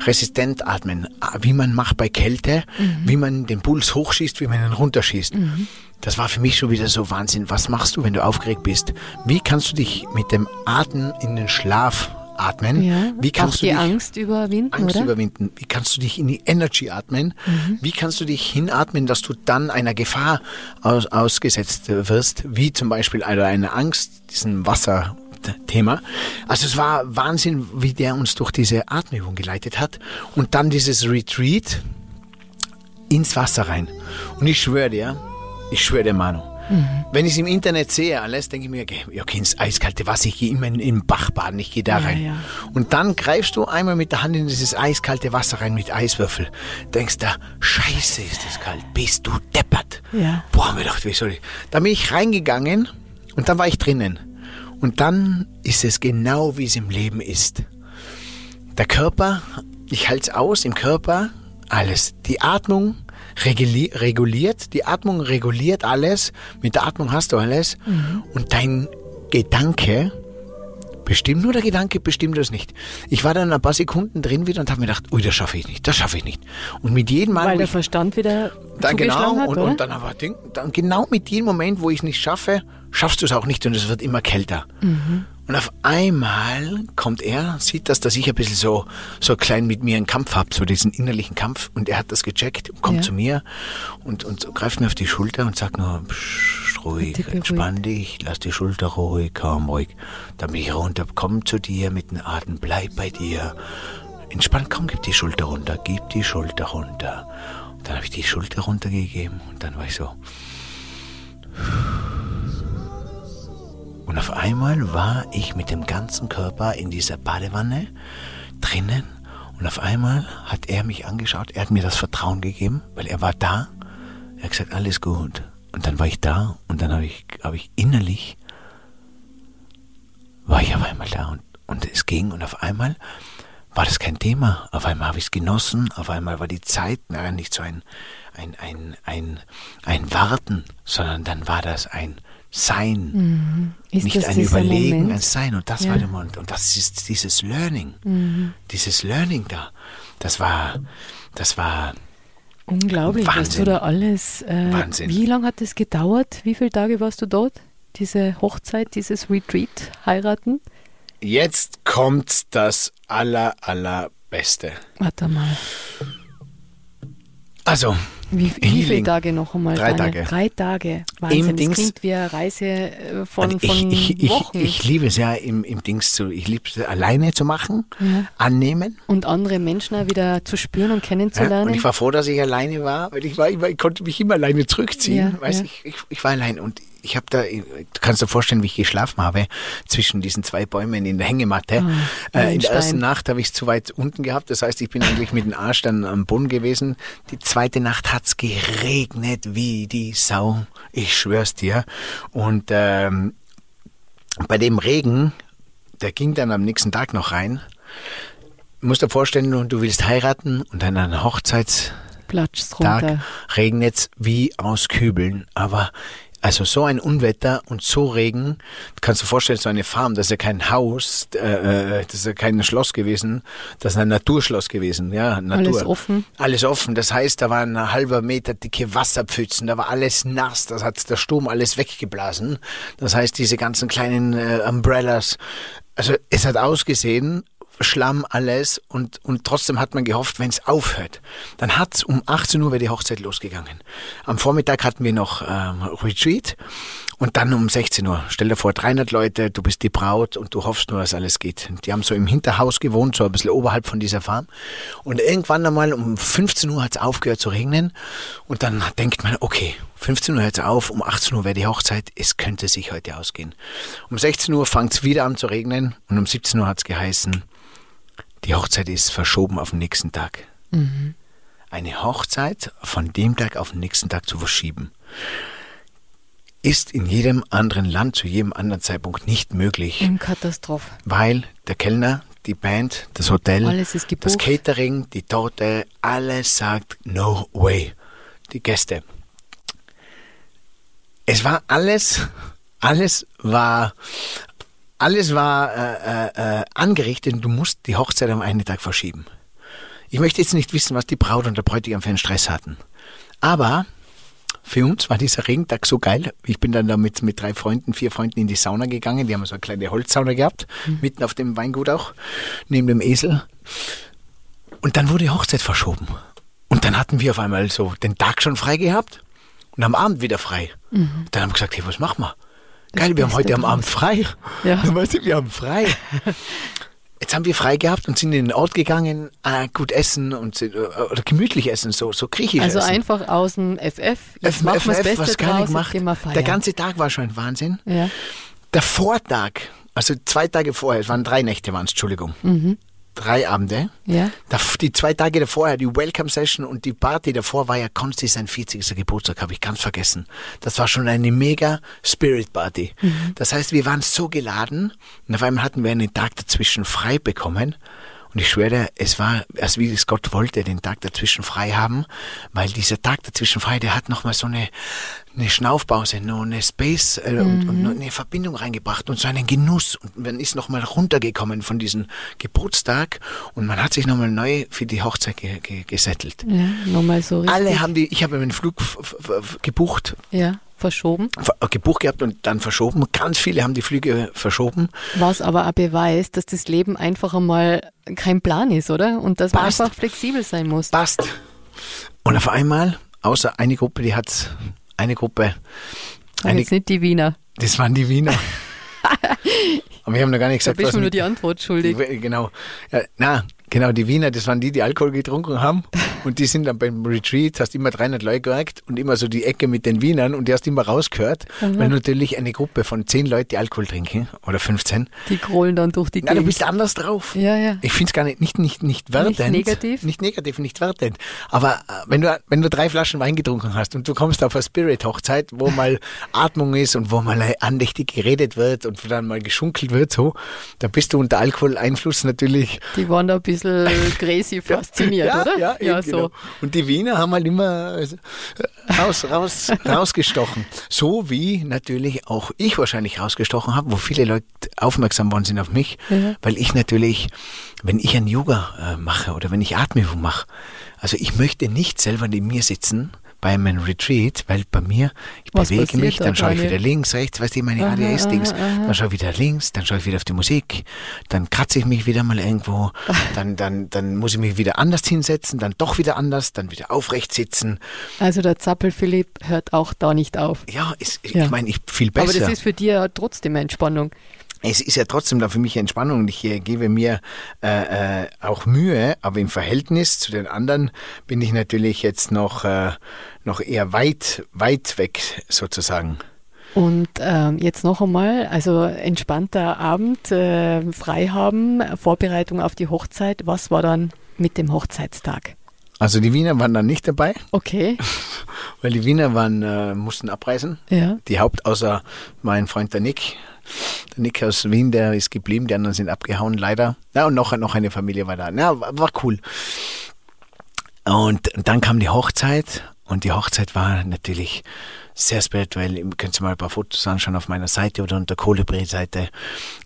resistent atmen, Ah, wie man macht bei Kälte, wie man den Puls hochschießt, wie man ihn runterschießt. Das war für mich schon wieder so Wahnsinn. Was machst du, wenn du aufgeregt bist? Wie kannst du dich mit dem Atem in den Schlaf atmen? Ja. Wie kannst auch du die dich Angst überwinden, Angst oder? überwinden? Wie kannst du dich in die Energy atmen? Wie kannst du dich hinatmen, dass du dann einer Gefahr aus, ausgesetzt wirst, wie zum Beispiel einer, einer Angst, diesem Wasserthema. Also es war Wahnsinn, wie der uns durch diese Atemübung geleitet hat. Und dann dieses Retreat ins Wasser rein. Und ich schwöre dir, ich schwöre dir, Manu, wenn ich es im Internet sehe, alles, denke ich mir, okay, okay, ins eiskalte Wasser, ich gehe immer in, im Bach baden, ich gehe da Ja, rein. ja. Und dann greifst du einmal mit der Hand in dieses eiskalte Wasser rein mit Eiswürfel. Denkst da, scheiße ist das kalt, bist du deppert. Ja. Boah, mir gedacht, wie soll ich? Da bin ich reingegangen und dann war ich drinnen. Und dann ist es genau, wie es im Leben ist. Der Körper, ich halte es aus, im Körper alles. Die Atmung reguliert, die Atmung reguliert alles. Mit der Atmung hast du alles. Und dein Gedanke bestimmt, nur der Gedanke bestimmt das nicht. Ich war dann ein paar Sekunden drin wieder und habe mir gedacht, ui, das schaffe ich nicht, das schaffe ich nicht. Und mit jedem Mal, Weil der Verstand wieder dann genau hat, und, und dann aber dann genau mit jedem Moment, wo ich es nicht schaffe, schaffst du es auch nicht und es wird immer kälter. Mhm. Und auf einmal kommt er, sieht das, dass ich ein bisschen so, so klein mit mir einen Kampf habe, so diesen innerlichen Kampf und er hat das gecheckt und kommt Ja. zu mir und, und greift mir auf die Schulter und sagt nur, psch, ruhig, entspann dich, lass die Schulter ruhig, komm ruhig. Dann bin ich runter, komm zu dir mit dem Atem, bleib bei dir. Entspannt, komm, gib die Schulter runter, gib die Schulter runter. Und dann habe ich die Schulter runtergegeben und dann war ich so. Und auf einmal war ich mit dem ganzen Körper in dieser Badewanne drinnen und auf einmal hat er mich angeschaut, er hat mir das Vertrauen gegeben, weil er war da. Er hat gesagt, alles gut. Und dann war ich da und dann habe ich, habe ich innerlich, war ich auf einmal da und, und es ging und auf einmal war das kein Thema. Auf einmal habe ich es genossen, auf einmal war die Zeit na, nicht so ein, ein, ein, ein, ein Warten, sondern dann war das ein Sein. Ist nicht das ein Überlegen, Moment? ein Sein. Und das Ja. war der Moment. Und das ist dieses Learning. Dieses Learning da. Das war, Das war Unglaublich, was Wahnsinn. du da alles. Äh, Wahnsinn. Wie lange hat es gedauert? Wie viele Tage warst du dort? Diese Hochzeit, dieses Retreat, heiraten? Jetzt kommt das aller, allerbeste. Warte mal. Also, Wie, wie viele. Tage noch einmal? Drei? Tage. Drei Tage. Wahnsinn. Das Dings- klingt wie eine Reise äh, von, Also von ich, ich, ich, Wochen. ich liebe es ja im, im Dings zu, ich liebe es alleine zu machen, Ja. annehmen. und andere Menschen auch wieder zu spüren und Ja, kennenzulernen. und ich war froh, dass ich alleine war, weil ich war, war, ich konnte mich immer alleine zurückziehen. Ja, weißt, ja. Ich, ich, ich war allein und ich habe da, du kannst dir vorstellen, wie ich geschlafen habe zwischen diesen zwei Bäumen in der Hängematte. Ah, äh, in der Stein. ersten Nacht habe ich es zu weit unten gehabt, das heißt, ich bin eigentlich mit dem Arsch dann am Boden gewesen. Die zweite Nacht hat's geregnet wie die Sau, ich schwör's dir. Und ähm, bei dem Regen, der ging dann am nächsten Tag noch rein. Du musst dir vorstellen, du- willst heiraten und dann an Hochzeitstag Platsch's runter. regnet wie aus Kübeln. Aber also so ein Unwetter und so Regen, du kannst dir vorstellen, so eine Farm, das ist ja kein Haus, äh, äh, das ist ja kein Schloss gewesen, das ist ein Naturschloss gewesen. Ja, Natur. Alles offen. Alles offen. Das heißt, da waren ein halber Meter dicke Wasserpfützen, da war alles nass, das hat der Sturm alles weggeblasen. Das heißt, diese ganzen kleinen äh, Umbrellas, also es hat ausgesehen, Schlamm alles und, und trotzdem hat man gehofft, wenn es aufhört. Dann hat's um 18 Uhr wäre die Hochzeit losgegangen. Am Vormittag hatten wir noch ähm, Retreat und dann um 16 Uhr. Stell dir vor, 300 Leute, du bist die Braut und du hoffst nur, dass alles geht. Die haben so im Hinterhaus gewohnt, so ein bisschen oberhalb von dieser Farm. Und irgendwann einmal um 15 Uhr hat's aufgehört zu regnen und dann denkt man, okay, 15 Uhr hört's auf, um 18 Uhr wäre die Hochzeit, es könnte sich heute ausgehen. Um 16 Uhr fangt's wieder an zu regnen und um 17 Uhr hat's geheißen, die Hochzeit ist verschoben auf den nächsten Tag. Eine Hochzeit von dem Tag auf den nächsten Tag zu verschieben, ist in jedem anderen Land zu jedem anderen Zeitpunkt nicht möglich, Im Katastroph. weil der Kellner, die Band, das Hotel, das Catering, die Torte, alles sagt no way. Die Gäste. Es war alles, alles war, alles war äh, äh, äh, angerichtet und du musst die Hochzeit am einen Tag verschieben. Ich möchte jetzt nicht wissen, was die Braut und der Bräutigam für einen Stress hatten. Aber für uns war dieser Regentag so geil. Ich bin dann da mit, mit drei Freunden, vier Freunden in die Sauna gegangen. Die haben so eine kleine Holzsauna gehabt, mitten auf dem Weingut auch, neben dem Esel. Und dann wurde die Hochzeit verschoben. Und dann hatten wir auf einmal so den Tag schon frei gehabt und am Abend wieder frei. Dann haben wir gesagt, hey, was machen wir? Geil, wir haben heute am. Abend frei. Ja. [LAUGHS] Weißt du, wir haben frei. [LAUGHS] Jetzt haben wir frei gehabt und sind in den Ort gegangen, äh, gut essen und sind, äh, oder gemütlich essen, so, so griechisch Also essen. einfach aus dem FF. Jetzt FF, machen wir das Beste was draus, gemacht. Der ganze Tag war schon ein Wahnsinn. ja. Der Vortag, also zwei Tage vorher, es waren drei Nächte, waren es, Entschuldigung. Drei Abende. Ja. Die zwei Tage davor, die Welcome Session und die Party davor war ja Konsti sein 40. Geburtstag, habe ich ganz vergessen. Das war schon eine mega Spirit Party. Mhm. Das heißt, wir waren so geladen und auf einmal hatten wir einen Tag dazwischen frei bekommen. Und ich schwöre, es war, als wie es Gott wollte, den Tag dazwischen frei haben, weil dieser Tag dazwischen frei, der hat nochmal so eine, eine Schnaufpause, noch eine Space äh, und, und noch eine Verbindung reingebracht und so einen Genuss. Und man ist nochmal runtergekommen von diesem Geburtstag und man hat sich nochmal neu für die Hochzeit ge ge gesettelt. ja, nochmal so richtig. Alle haben die, ich habe einen Flug gebucht, Ja, verschoben. ver- gebucht gehabt und dann verschoben. Ganz viele haben die Flüge verschoben. Was aber auch Beweis, dass das Leben einfach einmal kein Plan ist, oder? Und dass man Passt. einfach flexibel sein muss. Passt. Und auf einmal, außer eine Gruppe, die hat, eine Gruppe, eine, jetzt nicht die Wiener. das waren die Wiener. [LAUGHS] Aber wir haben noch gar nicht Da gesagt, bist was nur die Antwort schuldig. Genau. Ja, na, genau, die Wiener, das waren die, die Alkohol getrunken haben. [LAUGHS] Und die sind dann beim Retreat, hast immer 300 Leute gemerkt und immer so die Ecke mit den Wienern und die hast immer rausgehört, weil natürlich eine Gruppe von 10 Leuten, die Alkohol trinken, oder 15, Die krollen dann durch die na, du Gegend. bist anders drauf. Ja, ja. Ich finde es gar nicht, nicht, nicht, nicht wertend. negativ? Nicht negativ, nicht wertend. Aber äh, wenn du, wenn du drei Flaschen Wein getrunken hast und du kommst auf eine Spirit-Hochzeit, wo mal [LAUGHS] Atmung ist und wo mal andächtig geredet wird und dann mal geschunkelt wird, so, da bist du unter Alkoholeinfluss natürlich Die waren da ein bisschen crazy fasziniert, ja, oder? Ja, ja, genau. Und die Wiener haben halt immer äh, raus, raus, [LAUGHS] rausgestochen. So wie natürlich auch ich wahrscheinlich rausgestochen habe, wo viele Leute aufmerksam worden sind auf mich, Ja. weil ich natürlich, wenn ich ein Yoga äh, mache oder wenn ich Atemübung mache, also ich möchte nicht selber neben mir sitzen bei einem Retreat, weil bei mir, ich Was bewege mich, da, dann schaue ich wieder links, rechts, weißt du, meine ADS-Dings, dann schaue ich wieder links, dann schaue ich wieder auf die Musik, dann kratze ich mich wieder mal irgendwo, [LAUGHS] dann, dann, dann muss ich mich wieder anders hinsetzen, dann doch wieder anders, dann wieder aufrecht sitzen. Also der Zappel-Philipp hört auch da nicht auf. Ja, ist, Ja. ich meine, ich viel besser. Aber das ist für dich ja trotzdem Entspannung. Es ist ja trotzdem da für mich Entspannung und ich äh, gebe mir äh, äh, auch Mühe, aber im Verhältnis zu den anderen bin ich natürlich jetzt noch, äh, noch eher weit, weit weg sozusagen. Und ähm, jetzt noch einmal, also entspannter Abend, äh, frei haben, Vorbereitung auf die Hochzeit. Was war dann mit dem Hochzeitstag? Also die Wiener waren dann nicht dabei, Okay, [LAUGHS] weil die Wiener waren, äh, mussten abreisen. ja. Die Haupt, außer mein Freund der Nick. Der Nick aus Wien, der ist geblieben, die anderen sind abgehauen, leider. Ja, und noch, noch eine Familie war da. Ja, war, cool. Und dann kam die Hochzeit und die Hochzeit war natürlich sehr spirituell. Ihr könnt mal ein paar Fotos anschauen auf meiner Seite oder unter Kolibri-Seite.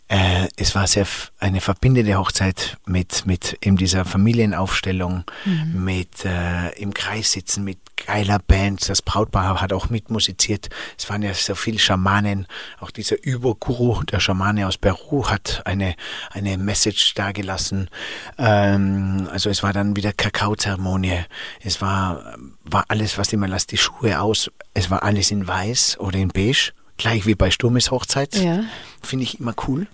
Äh, es war sehr eine verbindende Hochzeit mit, mit eben dieser Familienaufstellung, mit äh, im Kreis sitzen, mit geiler Band. Das Brautpaar hat auch mitmusiziert. Es waren ja so viele Schamanen. Auch dieser Überguru, der Schamane aus Peru, hat eine, eine Message dargelassen. Ähm, also es war dann wieder Kakaozeremonie. Es war, war alles, was immer, lass die Schuhe aus. Es war alles in weiß oder in beige. Gleich wie bei Sturmes Hochzeit. Ja. Finde ich immer cool.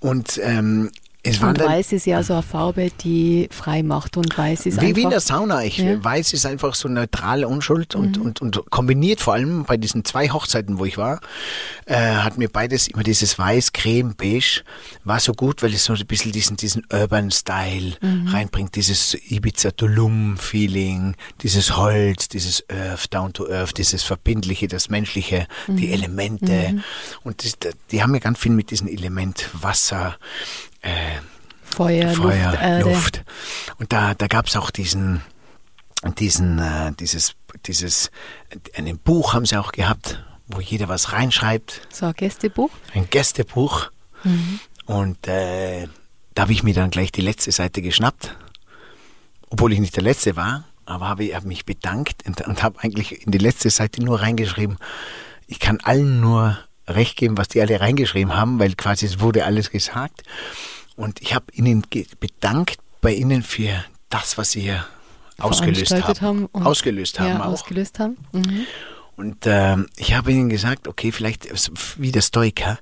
Und ähm, es Und weiß ist ja so eine Farbe, die frei macht und weiß ist wie, einfach... wie in der Sauna. Ich, Ja. Mhm. Weiß ist einfach so neutral, Unschuld und, und, und kombiniert vor allem bei diesen zwei Hochzeiten, wo ich war, äh, hat mir beides immer dieses Weiß, Creme, Beige, war so gut, weil es so ein bisschen diesen, diesen Urban Style Mhm. reinbringt, dieses Ibiza Tulum Feeling, dieses Holz, dieses Earth, Down to Earth, dieses Verbindliche, das Menschliche, Mhm. die Elemente. Und das, die haben ja ganz viel mit diesem Element Wasser, äh, Feuer, Feuer, Luft, Erde. Luft. Und da, da gab es auch diesen, diesen, äh, dieses, dieses, ein Buch haben sie auch gehabt, wo jeder was reinschreibt, So ein Gästebuch. ein Gästebuch. Und äh, da habe ich mir dann gleich die letzte Seite geschnappt, obwohl ich nicht der Letzte war, aber habe ich hab mich bedankt und, und habe eigentlich in die letzte Seite nur reingeschrieben, ich kann allen nur recht geben, was die alle reingeschrieben haben, weil quasi es wurde alles gesagt. Und ich habe ihnen bedankt bei ihnen für das, was sie hier ausgelöst haben. haben ausgelöst haben ja, auch. ausgelöst haben. Mhm. Und ähm, ich habe ihnen gesagt, okay, vielleicht wie der Stoiker,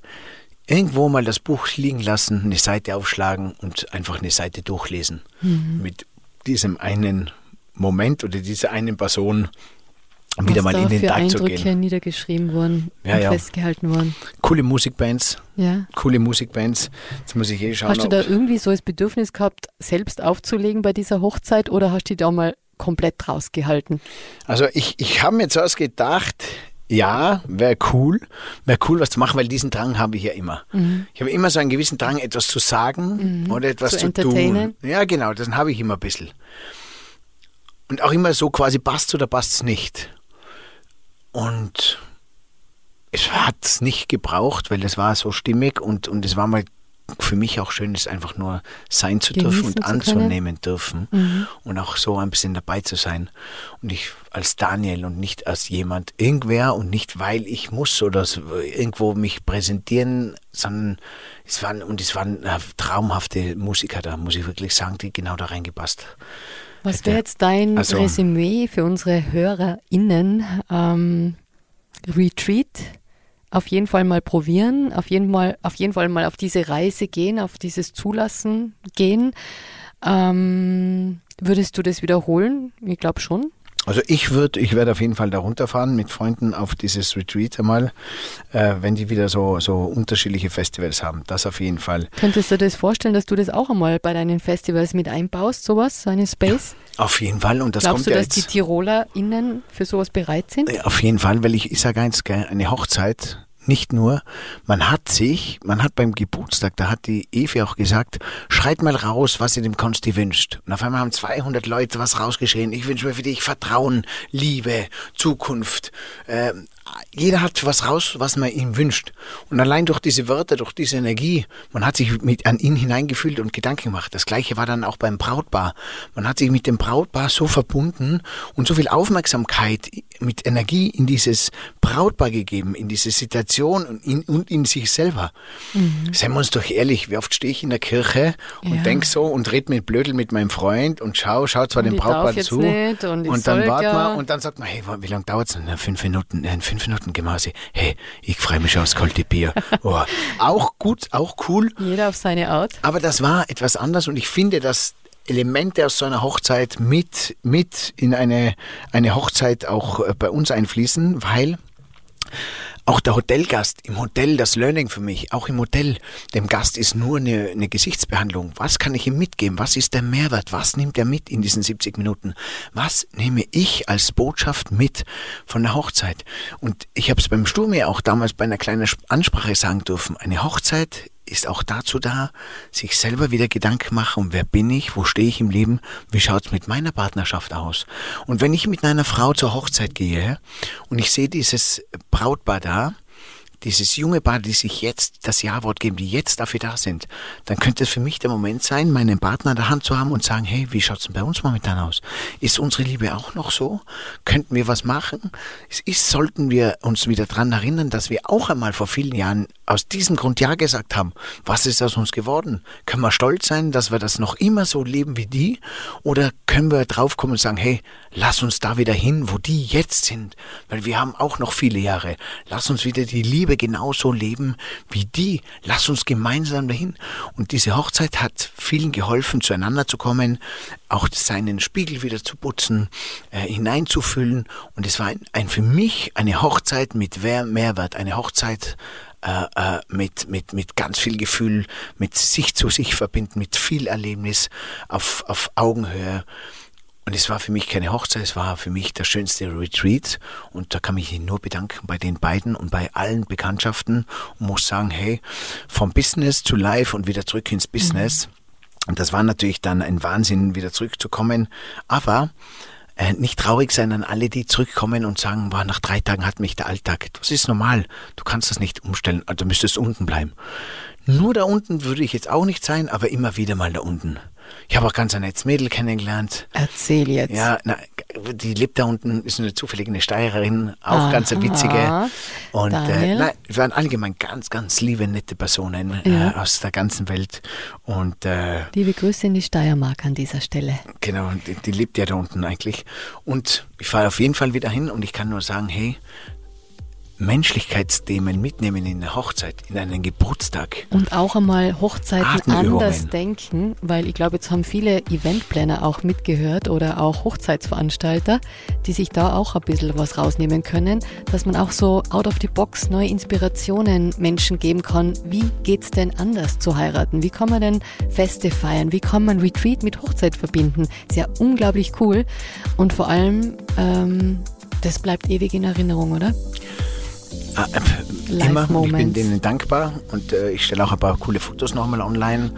irgendwo mal das Buch liegen lassen, eine Seite aufschlagen und einfach eine Seite durchlesen. Mhm. Mit diesem einen Moment oder dieser einen Person wieder Was mal in den Tag zu Eindrücke gehen. niedergeschrieben wurden Ja, und ja. festgehalten wurden. Coole Musikbands, Ja. coole Musikbands. Jetzt muss ich eh schauen. Hast du da irgendwie so das Bedürfnis gehabt, selbst aufzulegen bei dieser Hochzeit oder hast du dich da mal komplett rausgehalten? Also ich, ich habe mir zuerst gedacht, ja, wäre cool, wäre cool, was zu machen, weil diesen Drang habe ich ja immer. Ich habe immer so einen gewissen Drang, etwas zu sagen oder etwas Zu zu, tun. Ja, genau, das habe ich immer ein bisschen. Und auch immer so quasi passt oder passt es nicht. Und es hat es nicht gebraucht, weil es war so stimmig und, und es war mal für mich auch schön, es einfach nur sein zu dürfen und zu können. anzunehmen dürfen und auch so ein bisschen dabei zu sein. Und ich als Daniel und nicht als jemand, irgendwer und nicht weil ich muss oder irgendwo mich präsentieren, sondern es waren, und es waren äh, traumhafte Musiker da, muss ich wirklich sagen, die genau da reingepasst. Was wäre jetzt dein also- Resümee für unsere HörerInnen? Ähm, Retreat auf jeden Fall mal probieren, auf jeden, mal, auf jeden Fall mal auf diese Reise gehen, auf dieses Zulassen gehen. Ähm, würdest du das wiederholen? Ich glaube schon. Also ich würde, ich werde auf jeden Fall da runterfahren mit Freunden auf dieses Retreat einmal, äh, wenn die wieder so, so unterschiedliche Festivals haben. Das auf jeden Fall. Könntest du dir das vorstellen, dass du das auch einmal bei deinen Festivals mit einbaust, sowas, so einen Space? Auf jeden Fall. Und das Glaubst kommt du, ja dass die jetzt. TirolerInnen für sowas bereit sind? Ja, Auf jeden Fall, weil ich, ich sage eins, eine Hochzeit nicht nur, man hat sich, man hat beim Geburtstag, da hat die Evi auch gesagt, schreit mal raus, was ihr dem Konsti wünscht. Und auf einmal haben 200 Leute was rausgeschrien. Ich wünsche mir für dich Vertrauen, Liebe, Zukunft. Äh, jeder hat was raus, was man ihm wünscht. Und allein durch diese Wörter, durch diese Energie, man hat sich mit an ihn hineingefühlt und Gedanken gemacht. Das gleiche war dann auch beim Brautpaar. Man hat sich mit dem Brautpaar so verbunden und so viel Aufmerksamkeit mit Energie in dieses Brautpaar gegeben, in diese Situation und in, und in sich selber. Mhm. Seien wir uns doch ehrlich, wie oft stehe ich in der Kirche und ja. denk so und red mit Blödel mit meinem Freund und schau, schau zwar dem Brautpaar zu und, und, dann warten wir und dann sagt man, hey, wie lange dauert es denn? Fünf Minuten, äh, fünf Minuten Gemase. Hey, ich freue mich aufs kalte Bier. [LAUGHS] Oh, auch gut, auch cool. Jeder auf seine Art. Aber das war etwas anders und ich finde, dass Elemente aus so einer Hochzeit mit, mit in eine, eine Hochzeit auch äh, bei uns einfließen, weil auch der Hotelgast im Hotel, das Learning für mich, auch im Hotel, dem Gast ist nur eine, eine Gesichtsbehandlung. Was kann ich ihm mitgeben? Was ist der Mehrwert? Was nimmt er mit in diesen 70 Minuten? Was nehme ich als Botschaft mit von der Hochzeit? Und ich habe es beim Sturm ja auch damals bei einer kleinen Ansprache sagen dürfen. Eine Hochzeit ist auch dazu da, sich selber wieder Gedanken machen, wer bin ich, wo stehe ich im Leben, wie schaut's mit meiner Partnerschaft aus. Und wenn ich mit einer Frau zur Hochzeit gehe und ich sehe dieses Brautpaar da, dieses junge Paar, die sich jetzt das Ja-Wort geben, die jetzt dafür da sind, dann könnte es für mich der Moment sein, meinen Partner an der Hand zu haben und sagen, hey, wie schaut's denn bei uns momentan aus? Ist unsere Liebe auch noch so? Könnten wir was machen? Ist, sollten wir uns wieder dran erinnern, dass wir auch einmal vor vielen Jahren aus diesem Grund Ja gesagt haben. Was ist aus uns geworden? Können wir stolz sein, dass wir das noch immer so leben wie die? Oder können wir draufkommen und sagen, hey, lass uns da wieder hin, wo die jetzt sind? Weil wir haben auch noch viele Jahre. Lass uns wieder die Liebe Liebe genauso leben wie die. Lass uns gemeinsam dahin. Und diese Hochzeit hat vielen geholfen, zueinander zu kommen, auch seinen Spiegel wieder zu putzen, äh, hineinzufüllen. Und es war ein, ein, für mich eine Hochzeit mit Mehrwert, eine Hochzeit äh, äh, mit, mit, mit ganz viel Gefühl, mit sich zu sich verbinden, mit viel Erlebnis auf, auf Augenhöhe. Und es war für mich keine Hochzeit, es war für mich der schönste Retreat. Und da kann ich mich nur bedanken bei den beiden und bei allen Bekanntschaften und muss sagen, hey, vom Business zu Live und wieder zurück ins Business. Mhm. Und das war natürlich dann ein Wahnsinn, wieder zurückzukommen. Aber äh, nicht traurig sein an alle, die zurückkommen und sagen, boah, nach drei Tagen hat mich der Alltag. Das ist normal. Du kannst das nicht umstellen. Also müsstest unten bleiben. Nur da unten würde ich jetzt auch nicht sein, aber immer wieder mal da unten. Ich habe auch ganz ein nettes Mädel kennengelernt. Erzähl jetzt. Ja, na, die lebt da unten, ist eine zufällige eine Steirerin, auch Aha. ganz eine witzige. Und äh, nein, wir waren allgemein ganz, ganz liebe, nette Personen ja. äh, aus der ganzen Welt. Und äh, liebe Grüße in die Steiermark an dieser Stelle. Genau, die, die lebt ja da unten eigentlich. Und ich fahre auf jeden Fall wieder hin und ich kann nur sagen, hey, Menschlichkeitsthemen mitnehmen in eine Hochzeit, in einen Geburtstag. Und auch einmal Hochzeiten anders denken, weil ich glaube, jetzt haben viele Eventplaner auch mitgehört oder auch Hochzeitsveranstalter, die sich da auch ein bisschen was rausnehmen können, dass man auch so out of the box neue Inspirationen Menschen geben kann. Wie geht's denn anders zu heiraten? Wie kann man denn Feste feiern? Wie kann man Retreat mit Hochzeit verbinden? Ist ja unglaublich cool und vor allem, ähm, das bleibt ewig in Erinnerung, oder? Ah, äh, immer. Ich bin denen dankbar und äh, ich stelle auch ein paar coole Fotos nochmal online.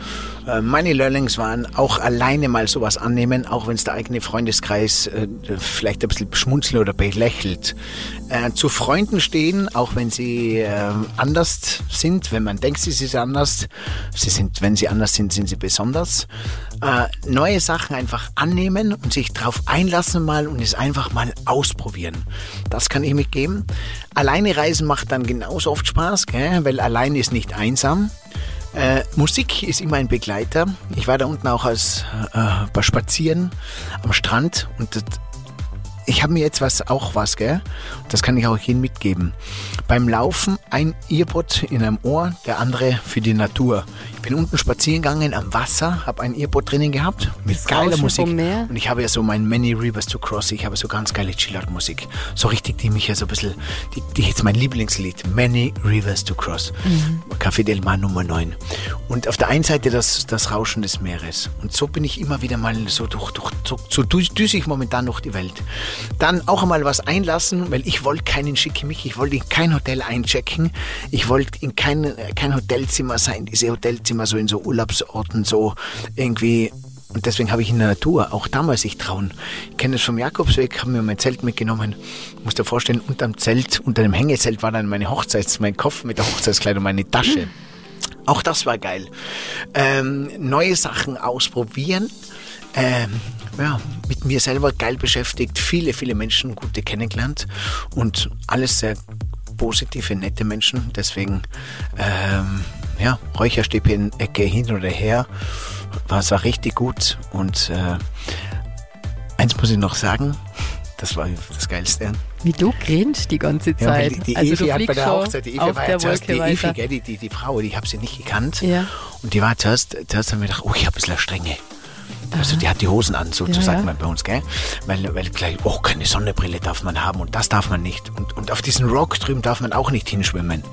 Äh, meine Learnings waren auch alleine mal sowas annehmen, auch wenn es der eigene Freundeskreis äh, vielleicht ein bisschen schmunzelt oder belächelt. Äh, zu Freunden stehen, auch wenn sie äh, anders sind, wenn man denkt, sie sind anders. Sie sind, wenn sie anders sind, sind sie besonders. Neue Sachen einfach annehmen und sich darauf einlassen mal und es einfach mal ausprobieren. Das kann ich mitgeben. Alleine reisen macht dann genauso oft Spaß, gell? weil allein ist nicht einsam. Äh, Musik ist immer ein Begleiter. Ich war da unten auch als äh, bei Spazieren am Strand und das, ich habe mir jetzt was auch was, gell? Das kann ich auch Ihnen mitgeben. Beim Laufen ein Earbot in einem Ohr, der andere für die Natur. Ich bin unten spazieren gegangen am Wasser, habe ein Earbot drinnen gehabt mit das geiler Musik. Und ich habe ja so mein Many Rivers to Cross, ich habe so ganz geile Chillout-Musik. So richtig, die mich ja so ein bisschen, die, die jetzt mein Lieblingslied, Many Rivers to Cross. Mhm. Café del Mar Nummer 9. Und auf der einen Seite das, das Rauschen des Meeres. Und so bin ich immer wieder mal so durch, durch, so, so düse ich momentan durch die Welt. Dann auch einmal was einlassen, weil ich wollte keinen Schickimicki, ich wollte in kein Hotel einchecken. Ich wollte in kein, kein Hotelzimmer sein, diese Hotelzimmer so in so Urlaubsorten, so irgendwie und deswegen habe ich in der Natur auch damals sich trauen. Ich kenne es vom Jakobsweg, habe mir mein Zelt mitgenommen. Muss dir vorstellen, unterm Zelt, unter dem Hängezelt war dann meine Hochzeits, mein Kopf mit der Hochzeitskleidung, meine Tasche. Auch das war geil. Ähm, neue Sachen ausprobieren. Ähm, ja, mit mir selber geil beschäftigt, viele, viele Menschen, gute kennengelernt und alles sehr positive, nette Menschen. Deswegen, ähm, ja, Räucherstäbchen, Ecke hin oder her war es war richtig gut und äh, eins muss ich noch sagen, das war das Geilste. Wie du grinst die ganze Ja, Zeit. die, die also Evi hat bei der Hochzeit, die Evi war ja zuerst die Evi, die, die, die Frau, die habe sie nicht gekannt. Ja. Und die war zuerst, zuerst haben wir gedacht, oh, ich habe ein bisschen Strenge. Also die hat die Hosen an, so Ja, sagt ja. man bei uns, gell? Weil, weil gleich, oh, keine Sonnenbrille darf man haben und das darf man nicht. Und, und auf diesen Rock drüben darf man auch nicht hinschwimmen.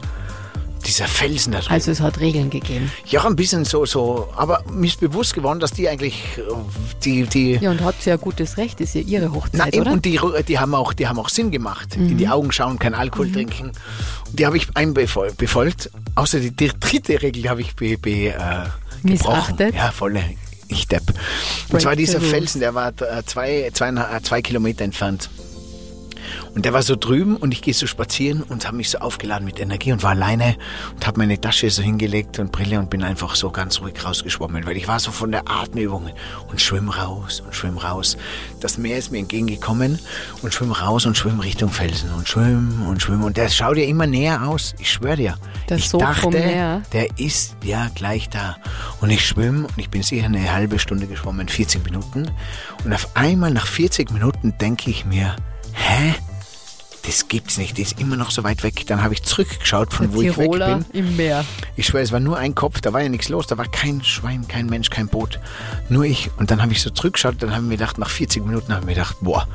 Dieser Felsen da drüben. Also es hat Regeln gegeben. ja, ein bisschen so, so, aber mir ist bewusst geworden, dass die eigentlich, äh, die, die, Ja, und hat sie ja gutes Recht, ist ja ihre Hochzeit, eben, oder? Mhm. und die, die, haben auch, die haben auch Sinn gemacht. In die Augen schauen, kein Alkohol trinken. Und die habe ich einbefol- befolgt. Außer die, die dritte Regel habe ich be, be, äh. Missachtet? Ja, volle. Ich depp. Und zwar dieser rules. Felsen, der war äh, zwei, zwei, äh, zwei Kilometer entfernt. Und der war so drüben und ich gehe so spazieren und habe mich so aufgeladen mit Energie und war alleine und habe meine Tasche so hingelegt und Brille und bin einfach so ganz ruhig rausgeschwommen, weil ich war so von der Atemübung und schwimm raus und schwimm raus. Das Meer ist mir entgegengekommen und schwimm raus und schwimm Richtung Felsen und schwimm und schwimm und der schaut ja immer näher aus. Ich schwöre dir. Der ich Sog dachte, vom Meer. der ist ja gleich da. Und ich schwimme und ich bin sicher eine halbe Stunde geschwommen, 40 Minuten. Und auf einmal nach 40 Minuten denke ich mir, hä? Das gibt's nicht, die ist immer noch so weit weg. Dann habe ich zurückgeschaut, von Der wo ich weg Tiroler bin. im Meer. Ich schwöre, es war nur ein Kopf, da war ja nichts los, da war kein Schwein, kein Mensch, kein Boot. Nur ich. Und dann habe ich so zurückgeschaut, dann haben wir gedacht, nach 40 Minuten haben wir gedacht, boah,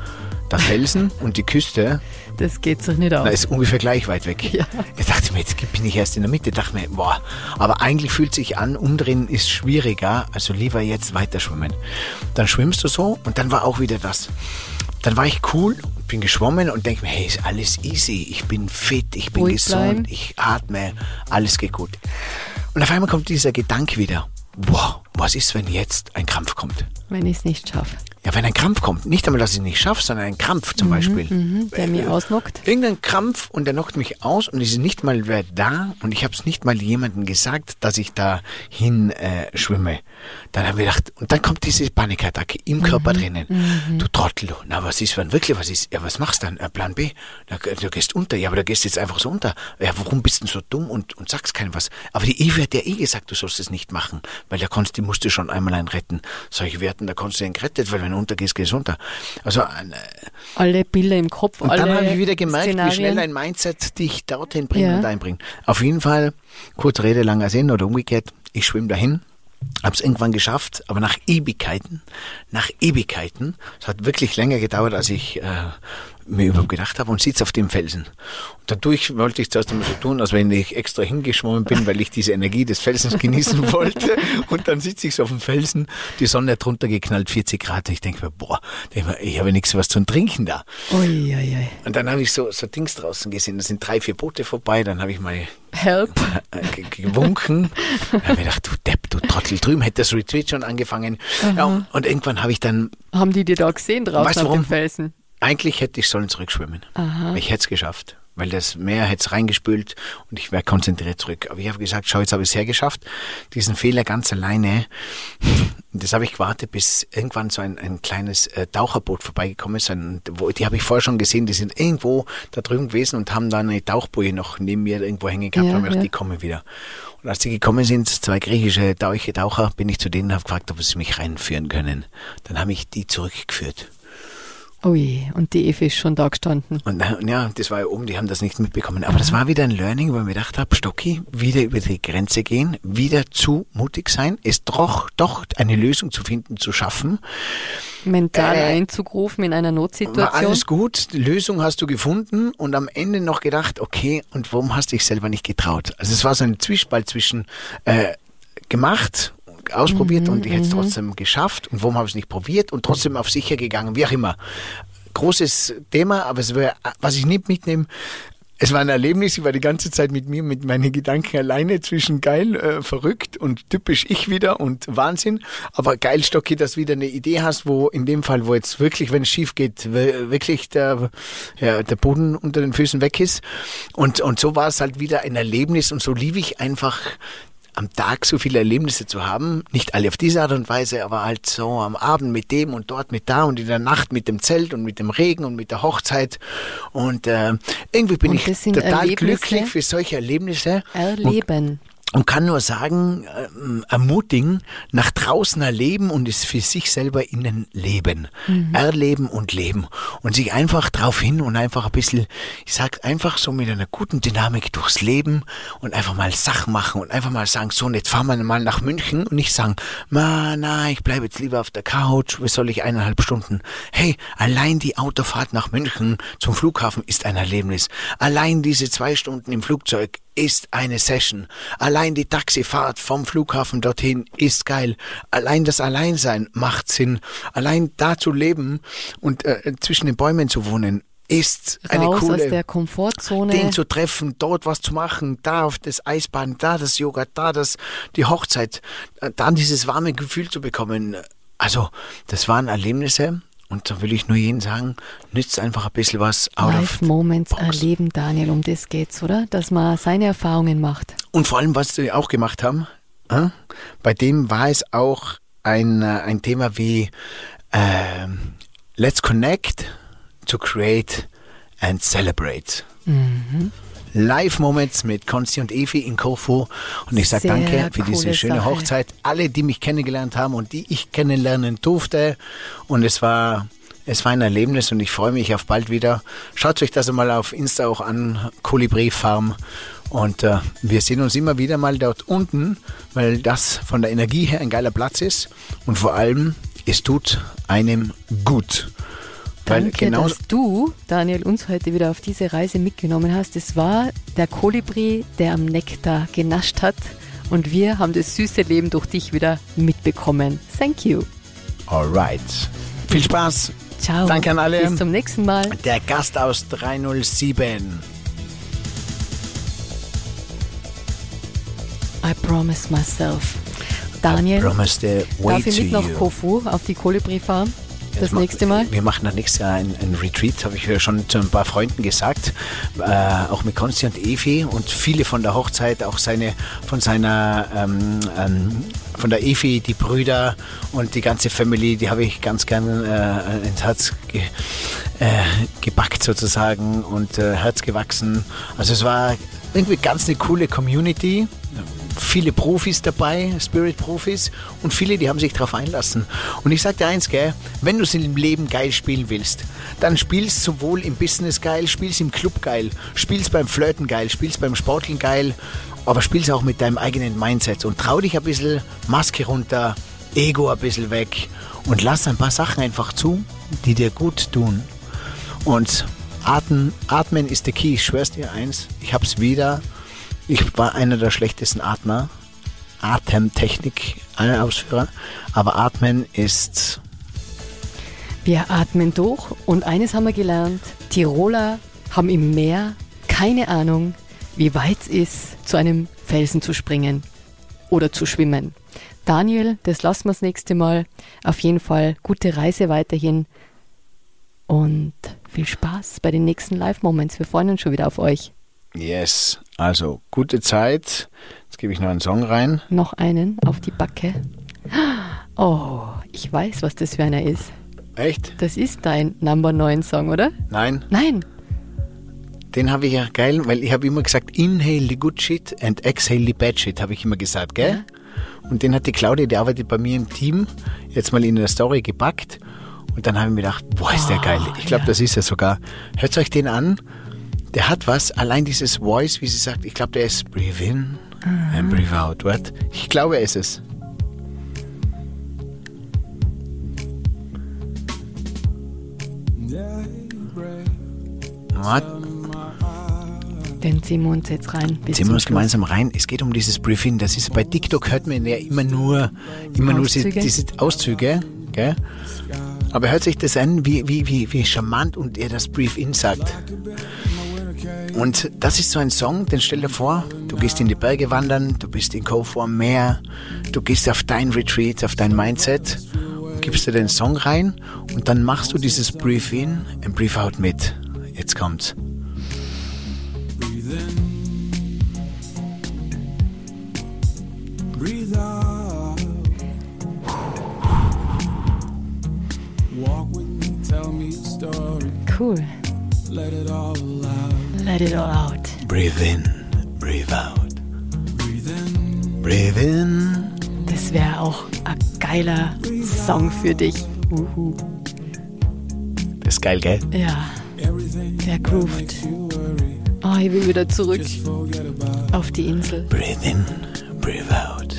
der Felsen [LAUGHS] und die Küste, Das geht sich nicht aus. da ist ungefähr gleich weit weg. Ja. Ich dachte mir, jetzt bin ich erst in der Mitte, dachte mir, boah, aber eigentlich fühlt sich an, umdrehen ist schwieriger, also lieber jetzt weiter schwimmen. Dann schwimmst du so und dann war auch wieder das. Dann war ich cool, bin geschwommen und denke mir, hey, ist alles easy, ich bin fit, ich bin Ruhig gesund, bleiben. ich atme, alles geht gut. Und auf einmal kommt dieser Gedanke wieder, boah, was ist, wenn jetzt ein Krampf kommt? Wenn ich es nicht schaffe. Ja, wenn ein Krampf kommt, nicht einmal, dass ich es nicht schaffe, sondern ein Krampf zum Beispiel. Mhm, der mir ausnockt. Irgendein Krampf und der knockt mich aus und es ist nicht mal wer da und ich habe es nicht mal jemandem gesagt, dass ich da hin äh, schwimme. Dann haben wir gedacht, und dann kommt diese Panikattacke im Körper drinnen. Du Trottel, na was ist, wenn wirklich was ist? Ja, was machst du dann? Äh, Plan B, na, du gehst unter. Ja, aber du gehst jetzt einfach so unter. Ja, warum bist du denn so dumm und, und sagst keinem was? Aber die Evi hat ja eh gesagt, du sollst es nicht machen, weil da konntest, die musste schon einmal einen retten. Solche Werten, da konntest du einen gerettet, weil wenn untergehst, gehst unter. Also, äh, Alle Bilder im Kopf, und dann habe ich wieder gemerkt, Szenarien. wie schnell ein Mindset dich dorthin bringt Ja. und einbringt. Auf jeden Fall, kurz Rede, langer Sinn oder umgekehrt, ich schwimme dahin, habe es irgendwann geschafft, aber nach Ewigkeiten, nach Ewigkeiten, es hat wirklich länger gedauert, als ich äh, mir überhaupt gedacht habe und sitze auf dem Felsen. Und dadurch wollte ich zuerst einmal so tun, als wenn ich extra hingeschwommen bin, weil ich diese Energie des Felsens genießen [LAUGHS] wollte. Und dann sitze ich so auf dem Felsen, die Sonne hat drunter geknallt, 40 Grad. Ich denke mir, boah, mir, ich habe nichts was zum Trinken da. Ui, ui, ui. Und dann habe ich so, so Dings draußen gesehen. Da sind drei, vier Boote vorbei. Dann habe ich mal Help. äh, ge- gewunken. Dann habe ich gedacht, du Depp, du Trottel. Drüben hätte das Retreat schon angefangen. Ja, und, und irgendwann habe ich dann, Haben die dir da gesehen draußen Weißt auf warum? dem Felsen? Eigentlich hätte ich sollen zurückschwimmen. Ich hätte es geschafft. Weil das Meer hätte es reingespült und ich wäre konzentriert zurück. Aber ich habe gesagt, schau, jetzt habe ich es hergeschafft. Diesen Fehler ganz alleine. [LAUGHS] Das habe ich gewartet, bis irgendwann so ein, ein kleines äh, Taucherboot vorbeigekommen ist. Ein, wo, die habe ich vorher schon gesehen, die sind irgendwo da drüben gewesen und haben dann eine Tauchboje noch neben mir irgendwo hängen gehabt. Ja, und ja. die kommen wieder. Und als die gekommen sind, zwei griechische Tauche- Taucher, bin ich zu denen und habe gefragt, ob sie mich reinführen können. Dann habe ich die zurückgeführt. Ui, und die Eve ist schon da gestanden. Und, und ja, das war ja oben, die haben das nicht mitbekommen. Aber das war wieder ein Learning, wo ich mir gedacht habe, Stocki, wieder über die Grenze gehen, wieder zu mutig sein, es doch, doch eine Lösung zu finden, zu schaffen. Mental Äh, Einzug rufen in einer War Notsituation. alles gut, die Lösung hast du gefunden und am Ende noch gedacht, okay, und warum hast du dich selber nicht getraut? Also es war so ein Zwiespalt zwischen äh, gemacht, ausprobiert und ich hätte es trotzdem geschafft und warum habe ich es nicht probiert und trotzdem auf sicher gegangen, wie auch immer. großes Thema, aber es wär, was ich nicht mitnehme, es war ein Erlebnis, ich war die ganze Zeit mit mir, mit meinen Gedanken alleine zwischen geil, äh, verrückt und typisch ich wieder und Wahnsinn. Aber geil, Stocki, dass du wieder eine Idee hast, wo in dem Fall, wo jetzt wirklich, wenn es schief geht, wirklich der, ja, der Boden unter den Füßen weg ist. Und, und so war es halt wieder ein Erlebnis und so liebe ich einfach am Tag so viele Erlebnisse zu haben, nicht alle auf diese Art und Weise, aber halt so am Abend mit dem und dort mit da und in der Nacht mit dem Zelt und mit dem Regen und mit der Hochzeit und äh, irgendwie bin Und ich total Erlebnisse? glücklich für solche Erlebnisse Erleben. und kann nur sagen, ähm, ermutigen, nach draußen erleben und es für sich selber innen leben. Erleben und leben. Und sich einfach drauf hin und einfach ein bisschen, ich sag einfach so mit einer guten Dynamik durchs Leben und einfach mal Sachen machen und einfach mal sagen, so, und jetzt fahren wir mal nach München und nicht sagen, na, na, ich bleibe jetzt lieber auf der Couch, wie soll ich eineinhalb Stunden? Hey, allein die Autofahrt nach München zum Flughafen ist ein Erlebnis. Allein diese zwei Stunden im Flugzeug ist eine Session. Allein die Taxifahrt vom Flughafen dorthin ist geil. Allein das Alleinsein macht Sinn. Allein da zu leben und äh, zwischen den Bäumen zu wohnen ist eine Raus coole aus der Komfortzone. den zu treffen, dort was zu machen, da auf das Eisbahn, da das Yoga, da das die Hochzeit, äh, dann dieses warme Gefühl zu bekommen. Also, das waren Erlebnisse und da will ich nur jedem sagen, nützt einfach ein bisschen was out of Live Moments box. erleben, Daniel, um das geht's, oder? Dass man seine Erfahrungen macht. Und vor allem, was sie auch gemacht haben, äh, bei dem war es auch ein, äh, ein Thema wie ähm, Let's connect to create and celebrate. Live-Moments mit Konsti und Evi in Kofu. Und ich sage danke für diese schöne Sache. Hochzeit. Alle, die mich kennengelernt haben und die ich kennenlernen durfte. Und es war, es war ein Erlebnis und ich freue mich auf bald wieder. Schaut euch das mal auf Insta auch an, Kolibri Farm. Und äh, wir sehen uns immer wieder mal dort unten, weil das von der Energie her ein geiler Platz ist. Und vor allem, es tut einem gut. Danke, genau dass du, Daniel, uns heute wieder auf diese Reise mitgenommen hast. Es war der Kolibri, der am Nektar genascht hat. Und wir haben das süße Leben durch dich wieder mitbekommen. Thank you. Alright. Viel Spaß. Ciao. Danke an alle. Bis zum nächsten Mal. Der Gast aus 307. I promise myself. Daniel, Promise the way darf ich mit nach. Kofu auf die Kolibri-Farm? Das Jetzt ma- nächste Mal? Wir machen das nächste Jahr ein, ein Retreat, habe ich ja schon zu ein paar Freunden gesagt. Äh, auch mit Konsti und Evi und viele von der Hochzeit, auch seine, von seiner, ähm, ähm, von der Evi, die Brüder und die ganze Family, die habe ich ganz gern äh, ins Herz ge, äh, gebackt sozusagen und äh, Herz gewachsen. Also es war irgendwie ganz eine coole Community viele Profis dabei, Spirit-Profis und viele, die haben sich darauf einlassen. Und ich sag dir eins, gell, wenn du es im Leben geil spielen willst, dann spielst sowohl im Business geil, spielst im Club geil, spielst beim Flirten geil, spielst beim Sporteln geil, aber spielst auch mit deinem eigenen Mindset und trau dich ein bisschen, Maske runter, Ego ein bisschen weg und lass ein paar Sachen einfach zu, die dir gut tun. Und atmen, atmen ist der Key, ich schwör's dir eins, ich hab's wieder ich war einer der schlechtesten Atmer. Atemtechnik, alle Ausführer. Aber Atmen ist Wir atmen durch und eines haben wir gelernt. Tiroler haben im Meer keine Ahnung, wie weit es ist, zu einem Felsen zu springen oder zu schwimmen. Daniel, das lassen wir das nächste Mal. Auf jeden Fall gute Reise weiterhin und viel Spaß bei den nächsten Live-Moments. Wir freuen uns schon wieder auf euch. yes. Also gute Zeit. Jetzt gebe ich noch einen Song rein. Noch einen auf die Backe. Oh, ich weiß, was das für einer ist. Echt? Das ist dein Number 9 Song, oder? Nein, Nein. den habe ich ja geil, weil ich habe immer gesagt, inhale the good shit and exhale the bad shit, habe ich immer gesagt, gell? Und den hat die Claudia, die arbeitet bei mir im Team, jetzt mal in der Story gepackt. Und dann habe ich mir gedacht, boah, ist der geil. Ich glaube, das ist er sogar. Hört euch den an. Der hat was, allein dieses Voice, wie sie sagt, ich glaube, der ist breathe in and breathe out. What? Ich glaube, er ist es. What? Den ziehen wir uns jetzt rein. Ziehen wir uns gemeinsam rein. Es geht um dieses Briefing. Das ist bei TikTok hört man ja immer nur, immer nur diese, Auszüge. Auszüge, gell? Aber hört sich das an, wie, wie, wie, wie charmant und er das Brief In sagt. Und das ist so ein Song, den stell dir vor, du gehst in die Berge wandern, du bist in Cove am Meer, du gehst auf dein Retreat, auf dein Mindset, gibst dir den Song rein und dann machst du dieses Brief In und Brief Out mit. Jetzt kommt's. Breathe out. Walk with me, tell me a story. Cool. Let it all out. Breathe in, breathe out. Breathe in. Breathe in. Das wäre auch ein geiler Song für dich. Uhu. Das ist geil, gell? Ja, der groovt. Oh, ich will wieder zurück auf die Insel. Breathe in, breathe out.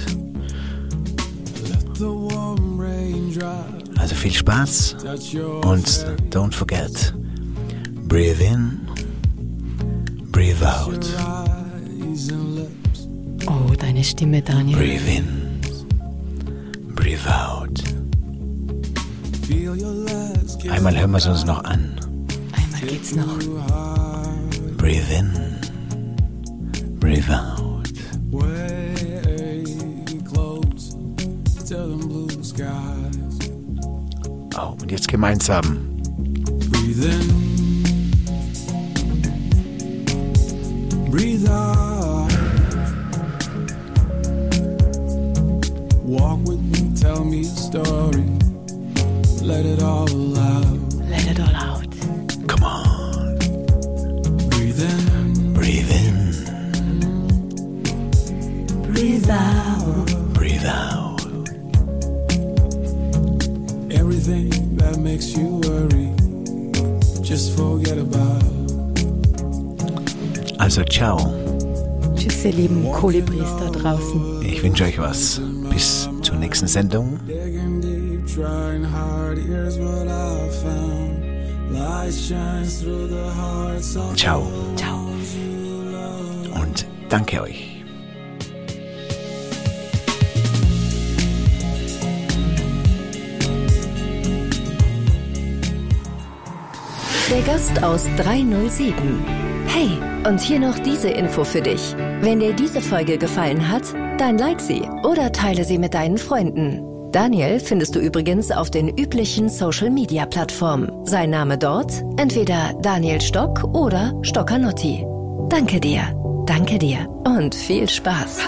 the warm raindrop. Also viel Spaß und don't forget, breathe in, breathe out. Oh, deine Stimme, Daniel. Breathe in, breathe out. Feel your legs get Einmal hören wir es uns noch an. Einmal geht's noch. Breathe in, breathe out. way close to them blue skies. Oh, und jetzt gemeinsam. Breathe in. Breathe out. Walk with me, tell me a story. Let it all out. Let it all out. Come on, Breathe in. breathe in, Breathe out. breathe out. Everything that makes you worry, just forget about. Also ciao, Tschüss, ihr lieben Kolibris da draußen. ich wünsche euch was. Bis zur nächsten Sendung. Digging deep, trying hard, here's what I found. Light shines through the hearts of Ciao Ciao. und danke euch. Der Gast aus 307. Hey, und hier noch diese Info für dich. Wenn dir diese Folge gefallen hat, dann like sie oder teile sie mit deinen Freunden. Daniel findest du übrigens auf den üblichen Social-Media-Plattformen. Sein Name dort entweder Daniel Stock oder Stockanotti. Danke dir, danke dir und viel Spaß.